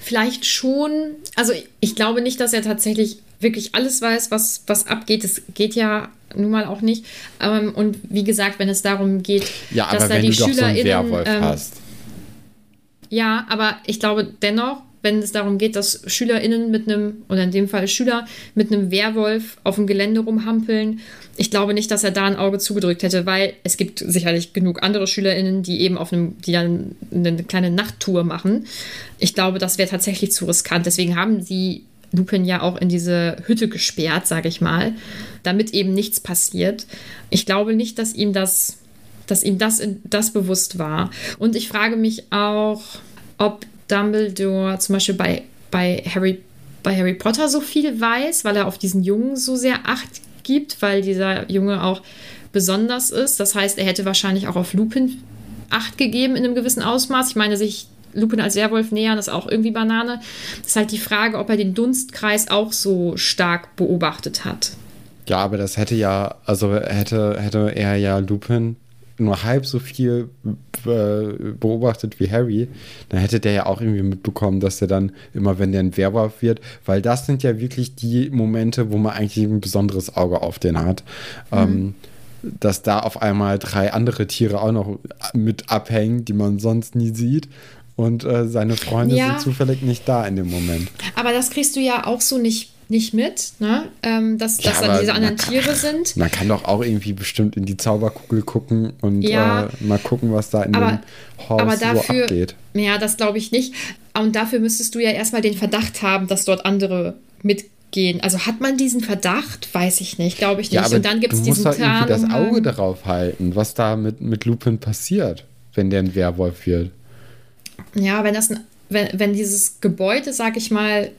Speaker 2: vielleicht schon. Also ich glaube nicht, dass er tatsächlich wirklich alles weiß, was, was abgeht. Das geht ja nun mal auch nicht. Ähm, und wie gesagt, wenn es darum geht,
Speaker 1: ja, dass da die SchülerInnen. So ähm,
Speaker 2: ja, aber ich glaube dennoch, wenn es darum geht, dass SchülerInnen mit einem, oder in dem Fall Schüler, mit einem Werwolf auf dem Gelände rumhampeln, ich glaube nicht, dass er da ein Auge zugedrückt hätte, weil es gibt sicherlich genug andere SchülerInnen, die eben auf einem, die dann eine kleine Nachttour machen. Ich glaube, das wäre tatsächlich zu riskant. Deswegen haben sie Lupin ja auch in diese Hütte gesperrt, sage ich mal, damit eben nichts passiert. Ich glaube nicht, dass ihm das, dass ihm das, das bewusst war. Und ich frage mich auch, ob Dumbledore zum Beispiel bei, bei, Harry, bei Harry Potter so viel weiß, weil er auf diesen Jungen so sehr Acht gibt, weil dieser Junge auch besonders ist. Das heißt, er hätte wahrscheinlich auch auf Lupin Acht gegeben in einem gewissen Ausmaß. Ich meine, sich Lupin als Werwolf nähern, ist auch irgendwie Banane. Das ist halt die Frage, ob er den Dunstkreis auch so stark beobachtet hat.
Speaker 1: Ja, aber das hätte ja, also hätte, hätte er ja Lupin nur halb so viel äh, beobachtet wie Harry, dann hätte der ja auch irgendwie mitbekommen, dass er dann immer, wenn der ein Werwolf wird, weil das sind ja wirklich die Momente, wo man eigentlich ein besonderes Auge auf den hat. Mhm. Ähm, dass da auf einmal drei andere Tiere auch noch mit abhängen, die man sonst nie sieht und äh, seine Freunde
Speaker 2: Ja.
Speaker 1: sind zufällig nicht da in dem Moment.
Speaker 2: Aber das kriegst du ja auch so nicht, nicht mit, ne? Ähm, dass
Speaker 1: Ja,
Speaker 2: dass dann diese anderen
Speaker 1: kann-
Speaker 2: Tiere sind.
Speaker 1: Man kann doch auch irgendwie bestimmt in die Zauberkugel gucken und
Speaker 2: Ja.
Speaker 1: äh, mal gucken, was da in
Speaker 2: Aber-
Speaker 1: dem Haus
Speaker 2: Aber
Speaker 1: so
Speaker 2: dafür,
Speaker 1: abgeht.
Speaker 2: ja, das glaube ich nicht. Und dafür müsstest du ja erstmal den Verdacht haben, dass dort andere mitgehen. Also hat man diesen Verdacht? Weiß ich nicht, glaube ich nicht.
Speaker 1: Ja,
Speaker 2: Und dann gibt es
Speaker 1: du musst
Speaker 2: diesen
Speaker 1: doch irgendwie das. Auge darauf halten, was da mit, mit Lupin passiert, wenn der ein Werwolf wird.
Speaker 2: Ja, wenn das wenn, wenn dieses Gebäude, sag ich mal,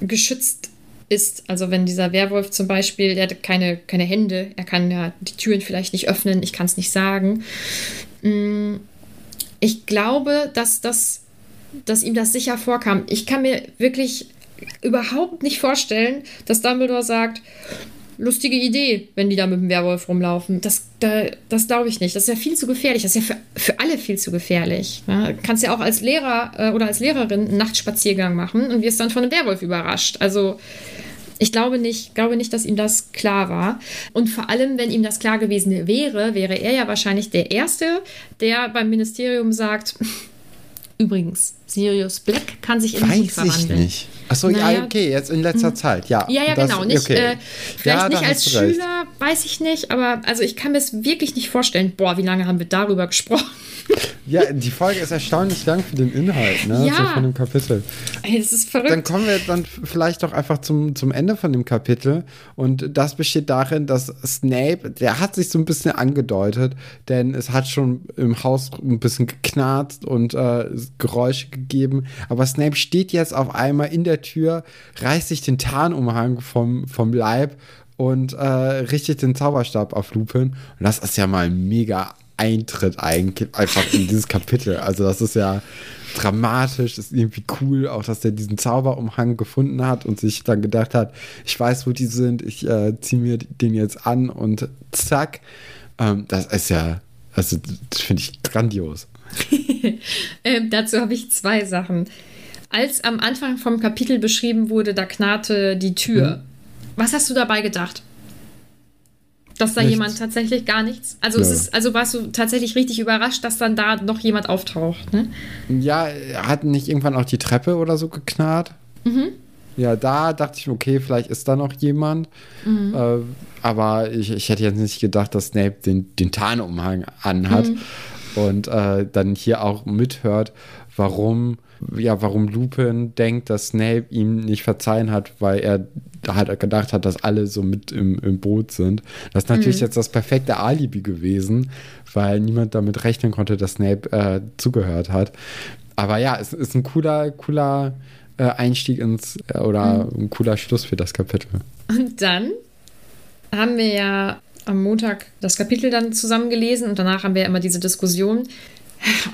Speaker 2: geschützt ist, also wenn dieser Werwolf zum Beispiel, der hat keine, keine Hände, er kann ja die Türen vielleicht nicht öffnen, ich kann es nicht sagen. Mm, Ich glaube, dass das, dass ihm das sicher vorkam. Ich kann mir wirklich überhaupt nicht vorstellen, dass Dumbledore sagt, lustige Idee, wenn die da mit dem Werwolf rumlaufen. Das, da, das glaube ich nicht. Das ist ja viel zu gefährlich. Das ist ja für, für alle viel zu gefährlich. Ja, du kannst ja auch als Lehrer äh, oder als Lehrerin einen Nachtspaziergang machen und wirst dann von einem Werwolf überrascht. Also ich glaube nicht, glaube nicht, dass ihm das klar war. Und vor allem, wenn ihm das klar gewesen wäre, wäre er ja wahrscheinlich der Erste, der beim Ministerium sagt, übrigens, Sirius Black kann sich in Hut
Speaker 1: Weiß ich
Speaker 2: verwandeln.
Speaker 1: nicht. Achso, ja,
Speaker 2: Naja.
Speaker 1: okay, jetzt in letzter Zeit, ja.
Speaker 2: Ja, ja,
Speaker 1: das-
Speaker 2: genau. Nicht,
Speaker 1: okay.
Speaker 2: äh, vielleicht
Speaker 1: Ja,
Speaker 2: nicht als
Speaker 1: du recht.
Speaker 2: Schüler, weiß ich nicht, aber also ich kann mir es wirklich nicht vorstellen. Boah, wie lange haben wir darüber gesprochen?
Speaker 1: Ja, die Folge ist erstaunlich lang für den Inhalt, ne?
Speaker 2: Ja.
Speaker 1: So von dem Kapitel.
Speaker 2: Ey, das ist verrückt.
Speaker 1: Dann kommen wir dann vielleicht doch einfach zum, zum Ende von dem Kapitel. Und das besteht darin, dass Snape, der hat sich so ein bisschen angedeutet, denn es hat schon im Haus ein bisschen geknarzt und äh, Geräusche gegeben. Aber Snape steht jetzt auf einmal in der Tür, reißt sich den Tarnumhang vom, vom Leib und äh, richtet den Zauberstab auf Lupin. Und das ist ja mal ein mega Eintritt eigentlich einfach in dieses Kapitel. Also das ist ja dramatisch, ist irgendwie cool, auch dass der diesen Zauberumhang gefunden hat und sich dann gedacht hat, ich weiß, wo die sind, ich äh, ziehe mir den jetzt an und zack. Ähm, das ist ja, also das finde ich grandios.
Speaker 2: Ähm, dazu habe ich zwei Sachen. Als am Anfang vom Kapitel beschrieben wurde, da knarrte die Tür.
Speaker 1: Mhm.
Speaker 2: Was hast du dabei gedacht? Dass da
Speaker 1: Nichts.
Speaker 2: jemand tatsächlich gar nichts. Also, es
Speaker 1: Ja.
Speaker 2: ist, also warst du tatsächlich richtig überrascht, dass dann da noch jemand auftaucht. Ne?
Speaker 1: Ja, hat nicht irgendwann auch die Treppe oder so geknarrt? Ja, da dachte ich, okay, vielleicht ist da noch jemand. Äh, aber ich, ich hätte jetzt nicht gedacht, dass Snape den, den Tarnumhang anhat und äh, dann hier auch mithört, warum, ja, warum Lupin denkt, dass Snape ihm nicht verzeihen hat, weil er halt gedacht hat, dass alle so mit im, im Boot sind. Das ist natürlich jetzt das perfekte Alibi gewesen, weil niemand damit rechnen konnte, dass Snape äh, zugehört hat. Aber ja, es ist ein cooler, cooler äh, Einstieg ins äh, oder ein cooler Schluss für das Kapitel.
Speaker 2: Und dann haben wir ja am Montag das Kapitel dann zusammen gelesen und danach haben wir ja immer diese Diskussion.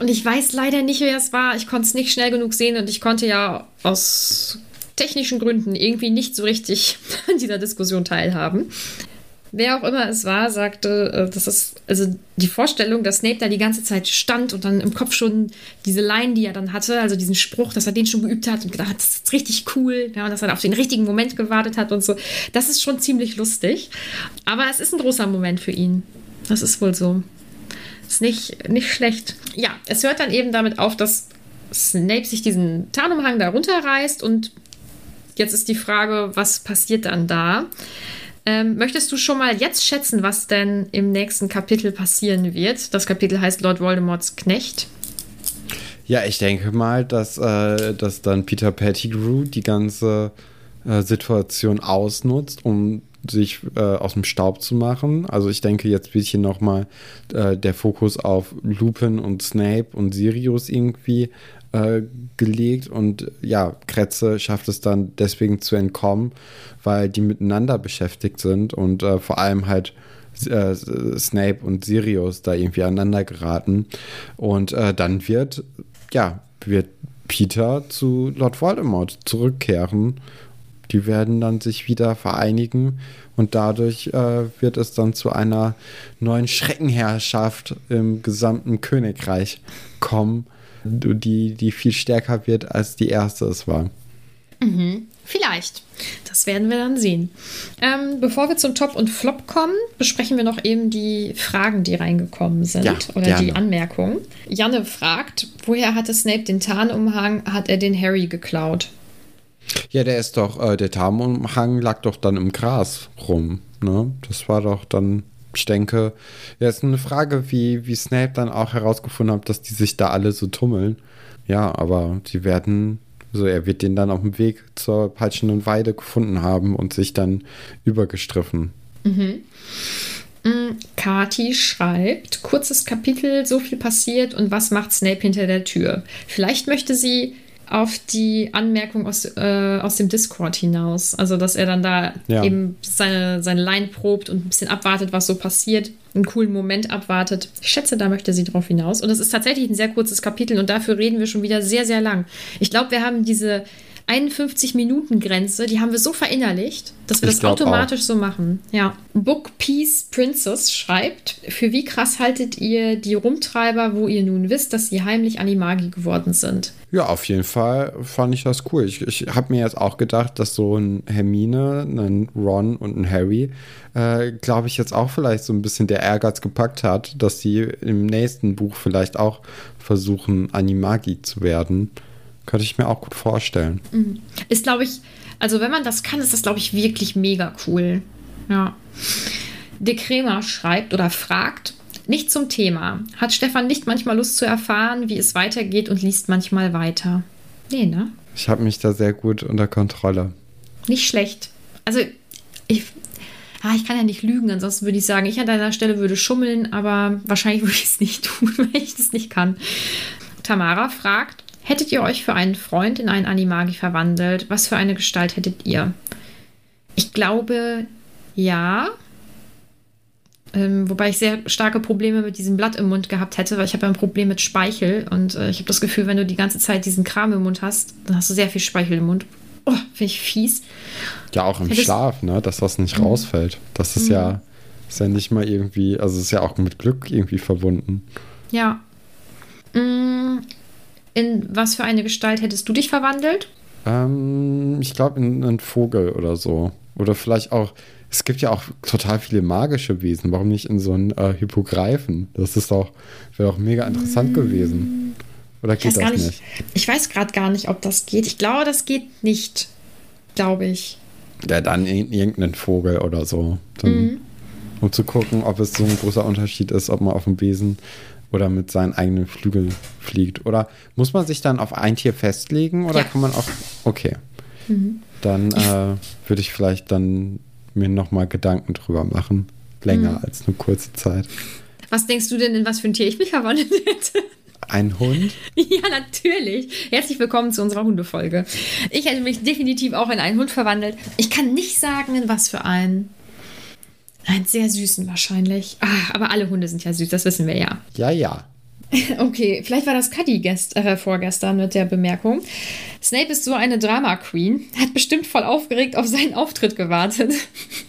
Speaker 2: Und ich weiß leider nicht, wer es war. Ich konnte es nicht schnell genug sehen und ich konnte ja aus technischen Gründen irgendwie nicht so richtig an dieser Diskussion teilhaben. Wer auch immer es war, sagte, äh, das ist also die Vorstellung, dass Snape da die ganze Zeit stand und dann im Kopf schon diese Line, die er dann hatte, also diesen Spruch, dass er den schon geübt hat und gedacht hat, das ist richtig cool, ja, und dass er auf den richtigen Moment gewartet hat und so. Das ist schon ziemlich lustig. Aber es ist ein großer Moment für ihn. Das ist wohl so. Ist nicht, nicht schlecht. Ja, es hört dann eben damit auf, dass Snape sich diesen Tarnumhang da runterreißt und jetzt ist die Frage, was passiert dann da? Ähm, möchtest du schon mal jetzt schätzen, was denn im nächsten Kapitel passieren wird? Das Kapitel heißt Lord Voldemorts Knecht.
Speaker 1: Ja, ich denke mal, dass, äh, dass dann Peter Pettigrew die ganze äh, Situation ausnutzt, um sich äh, aus dem Staub zu machen. Also ich denke, jetzt wird hier nochmal äh, der Fokus auf Lupin und Snape und Sirius irgendwie äh, gelegt. Und ja, Kretze schafft es dann deswegen zu entkommen, weil die miteinander beschäftigt sind und äh, vor allem halt äh, Snape und Sirius da irgendwie aneinander geraten. Und äh, dann wird, ja, wird Peter zu Lord Voldemort zurückkehren. Die werden dann sich wieder vereinigen und dadurch äh, wird es dann zu einer neuen Schreckenherrschaft im gesamten Königreich kommen, die, die viel stärker wird, als die erste es war.
Speaker 2: Mhm. Vielleicht. Das werden wir dann sehen. Ähm, bevor wir zum Top und Flop kommen, besprechen wir noch eben die Fragen, die reingekommen sind
Speaker 1: Ja,
Speaker 2: oder
Speaker 1: gerne.
Speaker 2: die Anmerkungen. Janne fragt, woher hatte Snape den Tarnumhang? Hat er den Harry geklaut?
Speaker 1: Ja, der ist doch, äh, der Tarnumhang lag doch dann im Gras rum. Ne? Das war doch dann, ich denke, ja, ist eine Frage, wie, wie Snape dann auch herausgefunden hat, dass die sich da alle so tummeln. Ja, aber die werden, also er wird den dann auf dem Weg zur peitschenden Weide gefunden haben und sich dann übergestriffen.
Speaker 2: Kati schreibt, kurzes Kapitel, so viel passiert und was macht Snape hinter der Tür? Vielleicht möchte sie auf die Anmerkung aus, äh, aus dem Discord hinaus. Also, dass er dann da
Speaker 1: Ja.
Speaker 2: eben seine, seine Line probt und ein bisschen abwartet, was so passiert, einen coolen Moment abwartet. Ich schätze, da möchte sie drauf hinaus. Und es ist tatsächlich ein sehr kurzes Kapitel und dafür reden wir schon wieder sehr, sehr lang. Ich glaube, wir haben diese 51-Minuten-Grenze, die haben wir so verinnerlicht, dass wir
Speaker 1: Ich
Speaker 2: das automatisch so machen. Ja. Book Peace Princess schreibt: Für wie krass haltet ihr die Rumtreiber, wo ihr nun wisst, dass sie heimlich Animagi geworden sind?
Speaker 1: Ja, auf jeden Fall fand ich das cool. Ich, ich habe mir jetzt auch gedacht, dass so ein Hermine, ein Ron und ein Harry, äh, glaube ich, jetzt auch vielleicht so ein bisschen der Ehrgeiz gepackt hat, dass sie im nächsten Buch vielleicht auch versuchen, Animagi zu werden. Könnte ich mir auch gut vorstellen.
Speaker 2: Ist, glaube ich, also wenn man das kann, ist das, glaube ich, wirklich mega cool. Ja. De Kremer schreibt oder fragt, nicht zum Thema. Hat Stefan nicht manchmal Lust zu erfahren, wie es weitergeht und liest manchmal weiter? Nee, ne?
Speaker 1: Ich habe mich da sehr gut unter Kontrolle.
Speaker 2: Nicht schlecht. Also, ich, ah, ich kann ja nicht lügen, ansonsten würde ich sagen, ich an deiner Stelle würde schummeln, aber wahrscheinlich würde ich es nicht tun, weil ich das nicht kann. Tamara fragt, hättet ihr euch für einen Freund in einen Animagi verwandelt? Was für eine Gestalt hättet ihr? Ich glaube, ja. Ähm, wobei ich sehr starke Probleme mit diesem Blatt im Mund gehabt hätte, weil ich habe ja ein Problem mit Speichel und äh, ich habe das Gefühl, wenn du die ganze Zeit diesen Kram im Mund hast, dann hast du sehr viel Speichel im Mund. Oh, finde ich fies.
Speaker 1: Ja, auch im
Speaker 2: Hättest-
Speaker 1: Schlaf, ne? Dass das nicht rausfällt. Das ist ja, ist ja nicht mal irgendwie, also ist ja auch mit Glück irgendwie verbunden.
Speaker 2: Ja. Mm, In was für eine Gestalt hättest du dich verwandelt?
Speaker 1: Ähm, ich glaube in einen Vogel oder so. Oder vielleicht auch, es gibt ja auch total viele magische Wesen. Warum nicht in so einen äh, Hippogreifen? Das ist doch, wäre doch mega interessant gewesen. Oder
Speaker 2: Ich
Speaker 1: geht
Speaker 2: gar
Speaker 1: das
Speaker 2: nicht.
Speaker 1: nicht?
Speaker 2: Ich weiß gerade gar nicht, ob das geht. Ich glaube, das geht nicht. Glaube ich.
Speaker 1: Ja, dann in, irgendeinen Vogel oder so. Dann, Um zu gucken, ob es so ein großer Unterschied ist, ob man auf dem Besen oder mit seinen eigenen Flügeln fliegt. Oder muss man sich dann auf ein Tier festlegen oder
Speaker 2: Ja.
Speaker 1: kann man auch. Okay. Dann äh, würde ich vielleicht dann mir nochmal Gedanken drüber machen. Länger als eine kurze Zeit.
Speaker 2: Was denkst du denn, in was für ein Tier ich mich verwandelt hätte?
Speaker 1: Ein Hund?
Speaker 2: ja, natürlich. Herzlich willkommen zu unserer Hundefolge. Ich hätte mich definitiv auch in einen Hund verwandelt. Ich kann nicht sagen, in was für einen. Einen sehr süßen wahrscheinlich. Ah, aber alle Hunde sind ja süß, das wissen wir ja.
Speaker 1: Ja, ja.
Speaker 2: Okay, vielleicht war das Cuddy gest äh, vorgestern mit der Bemerkung. Snape ist so eine Drama Queen, hat bestimmt voll aufgeregt auf seinen Auftritt gewartet.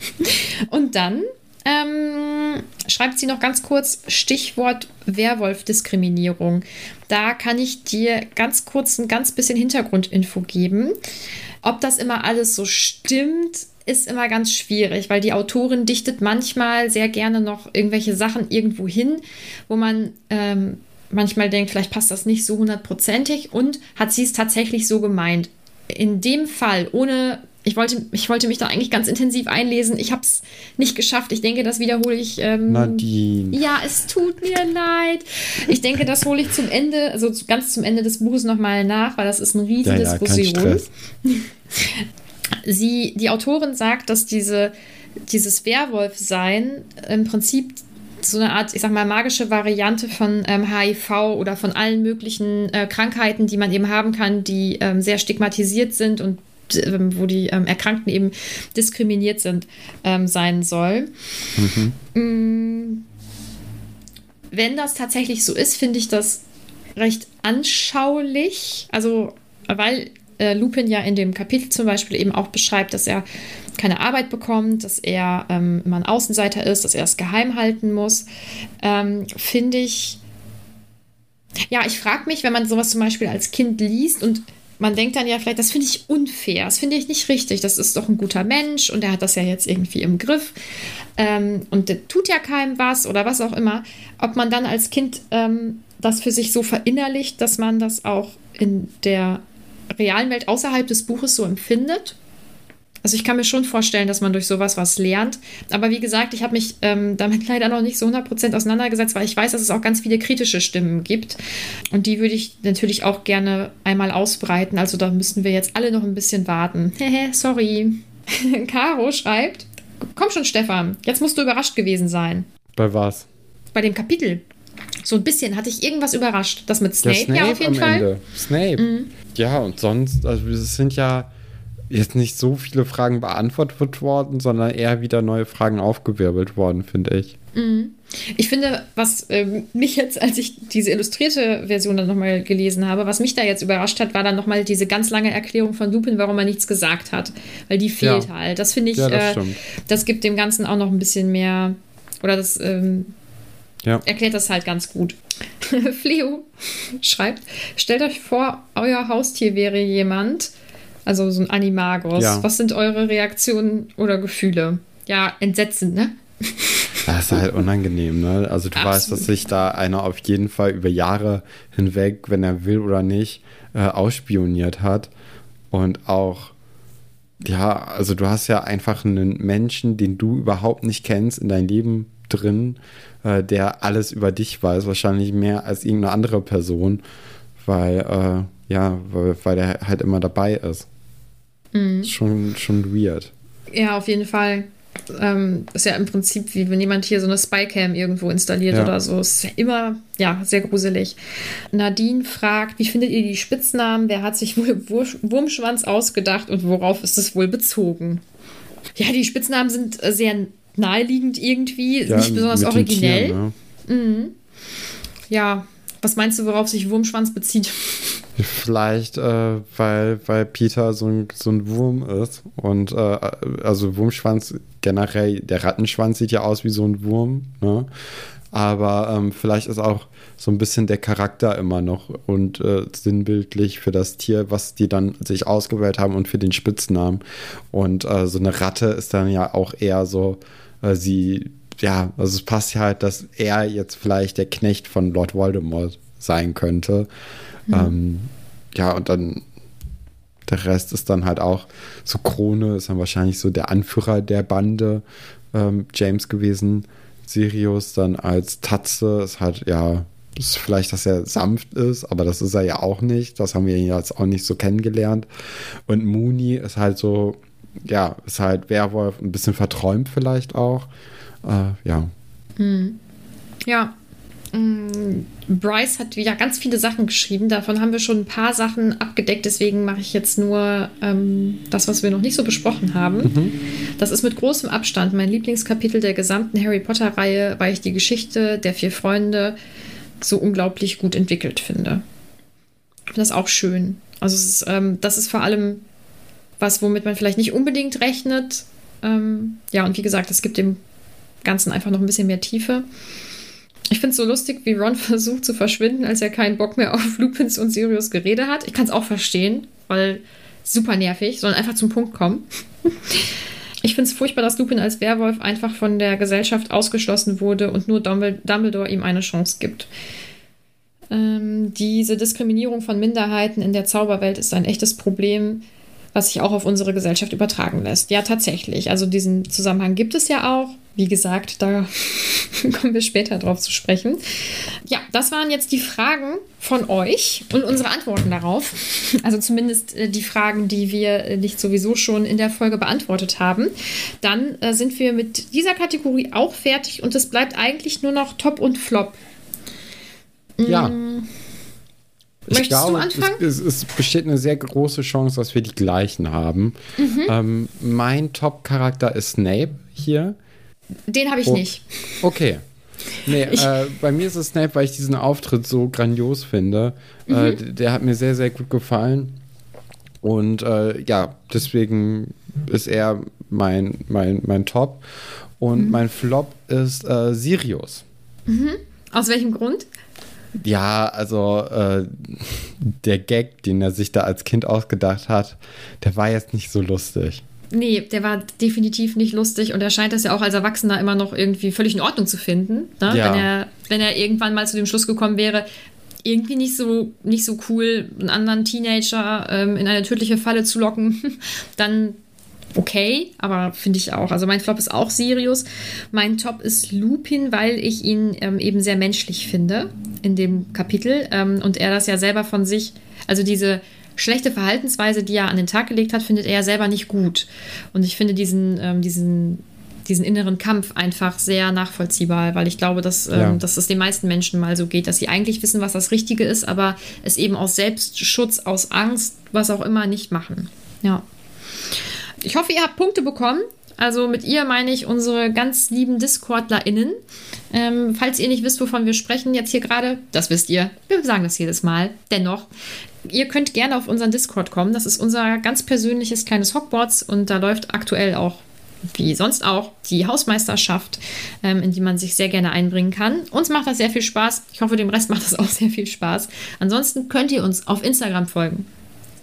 Speaker 2: Und dann ähm, schreibt sie noch ganz kurz Stichwort Werwolf-Diskriminierung. Da kann ich dir ganz kurz ein ganz bisschen Hintergrundinfo geben. Ob das immer alles so stimmt, ist immer ganz schwierig, weil die Autorin dichtet manchmal sehr gerne noch irgendwelche Sachen irgendwo hin, wo man ähm, manchmal denkt, vielleicht passt das nicht so hundertprozentig und hat sie es tatsächlich so gemeint. In dem Fall, ohne, ich wollte, ich wollte mich da eigentlich ganz intensiv einlesen, ich habe es nicht geschafft. Ich denke, das wiederhole ich. Ähm,
Speaker 1: Nadine.
Speaker 2: ja, es tut mir leid. Ich denke, das hole ich zum Ende, also ganz zum Ende des Buches nochmal nach, weil das ist eine riesige
Speaker 1: Ja, ja. Stress.
Speaker 2: Sie, die Autorin sagt, dass diese, dieses Werwolf-Sein im Prinzip so eine Art, ich sag mal, magische Variante von ähm, HIV oder von allen möglichen äh, Krankheiten, die man eben haben kann, die ähm, sehr stigmatisiert sind und ähm, wo die ähm, Erkrankten eben diskriminiert sind, ähm, sein soll. Mm, Wenn das tatsächlich so ist, finde ich das recht anschaulich. Also, weil äh, Lupin ja in dem Kapitel zum Beispiel eben auch beschreibt, dass er keine Arbeit bekommt, dass er ähm, immer ein Außenseiter ist, dass er es geheim halten muss, ähm, finde ich. Ja, ich frage mich, wenn man sowas zum Beispiel als Kind liest und man denkt dann ja vielleicht, das finde ich unfair, das finde ich nicht richtig. Das ist doch ein guter Mensch und der hat das ja jetzt irgendwie im Griff ähm, und der tut ja keinem was oder was auch immer. Ob man dann als Kind ähm, das für sich so verinnerlicht, dass man das auch in der realen Welt außerhalb des Buches so empfindet also ich kann mir schon vorstellen, dass man durch sowas was lernt. Aber wie gesagt, ich habe mich ähm, damit leider noch nicht so 100% auseinandergesetzt, weil ich weiß, dass es auch ganz viele kritische Stimmen gibt. Und die würde ich natürlich auch gerne einmal ausbreiten. Also da müssten wir jetzt alle noch ein bisschen warten. Hehe, sorry. Caro schreibt, komm schon Stefan, jetzt musst du überrascht gewesen sein.
Speaker 1: Bei was?
Speaker 2: Bei dem Kapitel. So ein bisschen hatte ich irgendwas überrascht. Das mit Snape,
Speaker 1: Snape
Speaker 2: ja auf jeden Fall.
Speaker 1: Ende. Snape. Mhm. Ja, und sonst, also es sind ja jetzt nicht so viele Fragen beantwortet worden, sondern eher wieder neue Fragen aufgewirbelt worden, finde ich.
Speaker 2: Mhm. Ich finde, was ähm, mich jetzt, als ich diese illustrierte Version dann nochmal gelesen habe, was mich da jetzt überrascht hat, war dann nochmal diese ganz lange Erklärung von Lupin, warum er nichts gesagt hat. Weil die fehlt ja. halt. Das finde ich, ja, das, äh, das, gibt dem Ganzen auch noch ein bisschen mehr, oder das ähm, ja. erklärt das halt ganz gut. Fleo schreibt, stellt euch vor, euer Haustier wäre jemand, also so ein Animagus. Ja. Was sind eure Reaktionen oder Gefühle? Ja, entsetzend, ne?
Speaker 1: Das ist halt unangenehm, ne? Also du Absolut. weißt, dass sich da einer auf jeden Fall über Jahre hinweg, wenn er will oder nicht, äh, ausspioniert hat. Und auch, ja, also du hast ja einfach einen Menschen, den du überhaupt nicht kennst, in dein Leben drin, äh, der alles über dich weiß, wahrscheinlich mehr als irgendeine andere Person, weil, äh, ja, weil, weil der halt immer dabei ist. Mhm. Schon, schon weird.
Speaker 2: Ja, auf jeden Fall. Ähm, ist ja im Prinzip wie wenn jemand hier so eine Spycam irgendwo installiert ja. oder so. Ist ja immer, ja, sehr gruselig. Nadine fragt, wie findet ihr die Spitznamen? Wer hat sich wohl Wurmschwanz ausgedacht und worauf ist es wohl bezogen? Ja, die Spitznamen sind äh, sehr naheliegend irgendwie, ja, nicht besonders originell. Tieren, ne? mhm. Ja, was meinst du, worauf sich Wurmschwanz bezieht?
Speaker 1: Vielleicht, äh, weil, weil Peter so ein, so ein Wurm ist. Und äh, also Wurmschwanz generell, der Rattenschwanz sieht ja aus wie so ein Wurm. Ne? Aber ähm, vielleicht ist auch so ein bisschen der Charakter immer noch und äh, sinnbildlich für das Tier, was die dann sich ausgewählt haben und für den Spitznamen. Und äh, so eine Ratte ist dann ja auch eher so, äh, sie, ja, also es passt ja halt, dass er jetzt vielleicht der Knecht von Lord Voldemort sein könnte. Mhm. Ähm, ja, und dann der Rest ist dann halt auch so Krone, ist dann wahrscheinlich so der Anführer der Bande, ähm, James gewesen. Sirius dann als Tatze ist halt, ja, ist vielleicht, dass er sanft ist, aber das ist er ja auch nicht. Das haben wir jetzt auch nicht so kennengelernt. Und Mooney ist halt so, ja, ist halt Werwolf, ein bisschen verträumt vielleicht auch. Äh, ja.
Speaker 2: Hm. Ja, Mm, Bryce hat wieder ganz viele Sachen geschrieben. Davon haben wir schon ein paar Sachen abgedeckt. Deswegen mache ich jetzt nur ähm, das, was wir noch nicht so besprochen haben. Mhm. Das ist mit großem Abstand mein Lieblingskapitel der gesamten Harry Potter-Reihe, weil ich die Geschichte der vier Freunde so unglaublich gut entwickelt finde. Ich finde das auch schön. Also ist, ähm, das ist vor allem was, womit man vielleicht nicht unbedingt rechnet. Ähm, ja, und wie gesagt, es gibt dem Ganzen einfach noch ein bisschen mehr Tiefe. Ich finde es so lustig, wie Ron versucht zu verschwinden, als er keinen Bock mehr auf Lupins und Sirius Gerede hat. Ich kann es auch verstehen, weil super nervig, sondern einfach zum Punkt kommen. Ich finde es furchtbar, dass Lupin als Werwolf einfach von der Gesellschaft ausgeschlossen wurde und nur Dumbledore ihm eine Chance gibt. Ähm, diese Diskriminierung von Minderheiten in der Zauberwelt ist ein echtes Problem, was sich auch auf unsere Gesellschaft übertragen lässt. Ja, tatsächlich. Also diesen Zusammenhang gibt es ja auch. Wie gesagt, da kommen wir später drauf zu sprechen. Ja, das waren jetzt die Fragen von euch und unsere Antworten darauf. Also zumindest äh, die Fragen, die wir äh, nicht sowieso schon in der Folge beantwortet haben. Dann äh, sind wir mit dieser Kategorie auch fertig und es bleibt eigentlich nur noch Top und Flop.
Speaker 1: Ja. Mm. Ich Möchtest glaube, du anfangen? Es, es, es, besteht eine sehr große Chance, dass wir die gleichen haben. Mhm. Ähm, mein Top-Charakter ist Snape hier.
Speaker 2: Den habe ich oh. nicht.
Speaker 1: Okay. Nee, äh, bei mir ist es Snape, weil ich diesen Auftritt so grandios finde. Äh, mhm. Äh, der hat mir sehr, sehr gut gefallen. Und äh, ja, deswegen ist er mein, mein, mein Top. Und mhm. mein Flop ist äh, Sirius.
Speaker 2: Mhm. Aus welchem Grund?
Speaker 1: Ja, also äh, der Gag, den er sich da als Kind ausgedacht hat, der war jetzt nicht so lustig.
Speaker 2: Nee, der war definitiv nicht lustig und er scheint das ja auch als Erwachsener immer noch irgendwie völlig in Ordnung zu finden. Ne? Ja. Wenn, er, wenn er irgendwann mal zu dem Schluss gekommen wäre, irgendwie nicht so, nicht so cool, einen anderen Teenager ähm, in eine tödliche Falle zu locken, dann okay, aber finde ich auch. Also mein Flop ist auch Sirius. Mein Top ist Lupin, weil ich ihn ähm, eben sehr menschlich finde in dem Kapitel ähm, und er das ja selber von sich, also diese schlechte Verhaltensweise, die er an den Tag gelegt hat, findet er ja selber nicht gut. Und ich finde diesen, ähm, diesen, diesen inneren Kampf einfach sehr nachvollziehbar, weil ich glaube, dass, ähm, ja. dass es den meisten Menschen mal so geht, dass sie eigentlich wissen, was das Richtige ist, aber es eben aus Selbstschutz, aus Angst, was auch immer, nicht machen. Ja. Ich hoffe, ihr habt Punkte bekommen. Also mit ihr meine ich unsere ganz lieben DiscordlerInnen. Ähm, falls ihr nicht wisst, wovon wir sprechen, jetzt hier gerade, das wisst ihr. Wir sagen das jedes Mal. Dennoch, ihr könnt gerne auf unseren Discord kommen. Das ist unser ganz persönliches kleines Hogwarts und da läuft aktuell auch wie sonst auch die Hausmeisterschaft, ähm, in die man sich sehr gerne einbringen kann. Uns macht das sehr viel Spaß. Ich hoffe, dem Rest macht das auch sehr viel Spaß. Ansonsten könnt ihr uns auf Instagram folgen.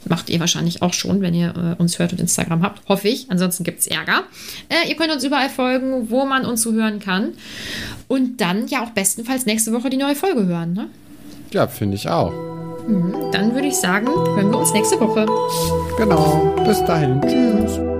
Speaker 2: Macht ihr wahrscheinlich auch schon, wenn ihr äh, uns hört und Instagram habt. Hoffe ich. Ansonsten gibt es Ärger. Äh, ihr könnt uns überall folgen, wo man uns so hören kann. Und dann ja auch bestenfalls nächste Woche die neue Folge hören. Ne?
Speaker 1: Ja, finde ich auch.
Speaker 2: Mhm. Dann würde ich sagen, hören wir uns nächste Woche.
Speaker 1: Genau. Bis dahin. Tschüss.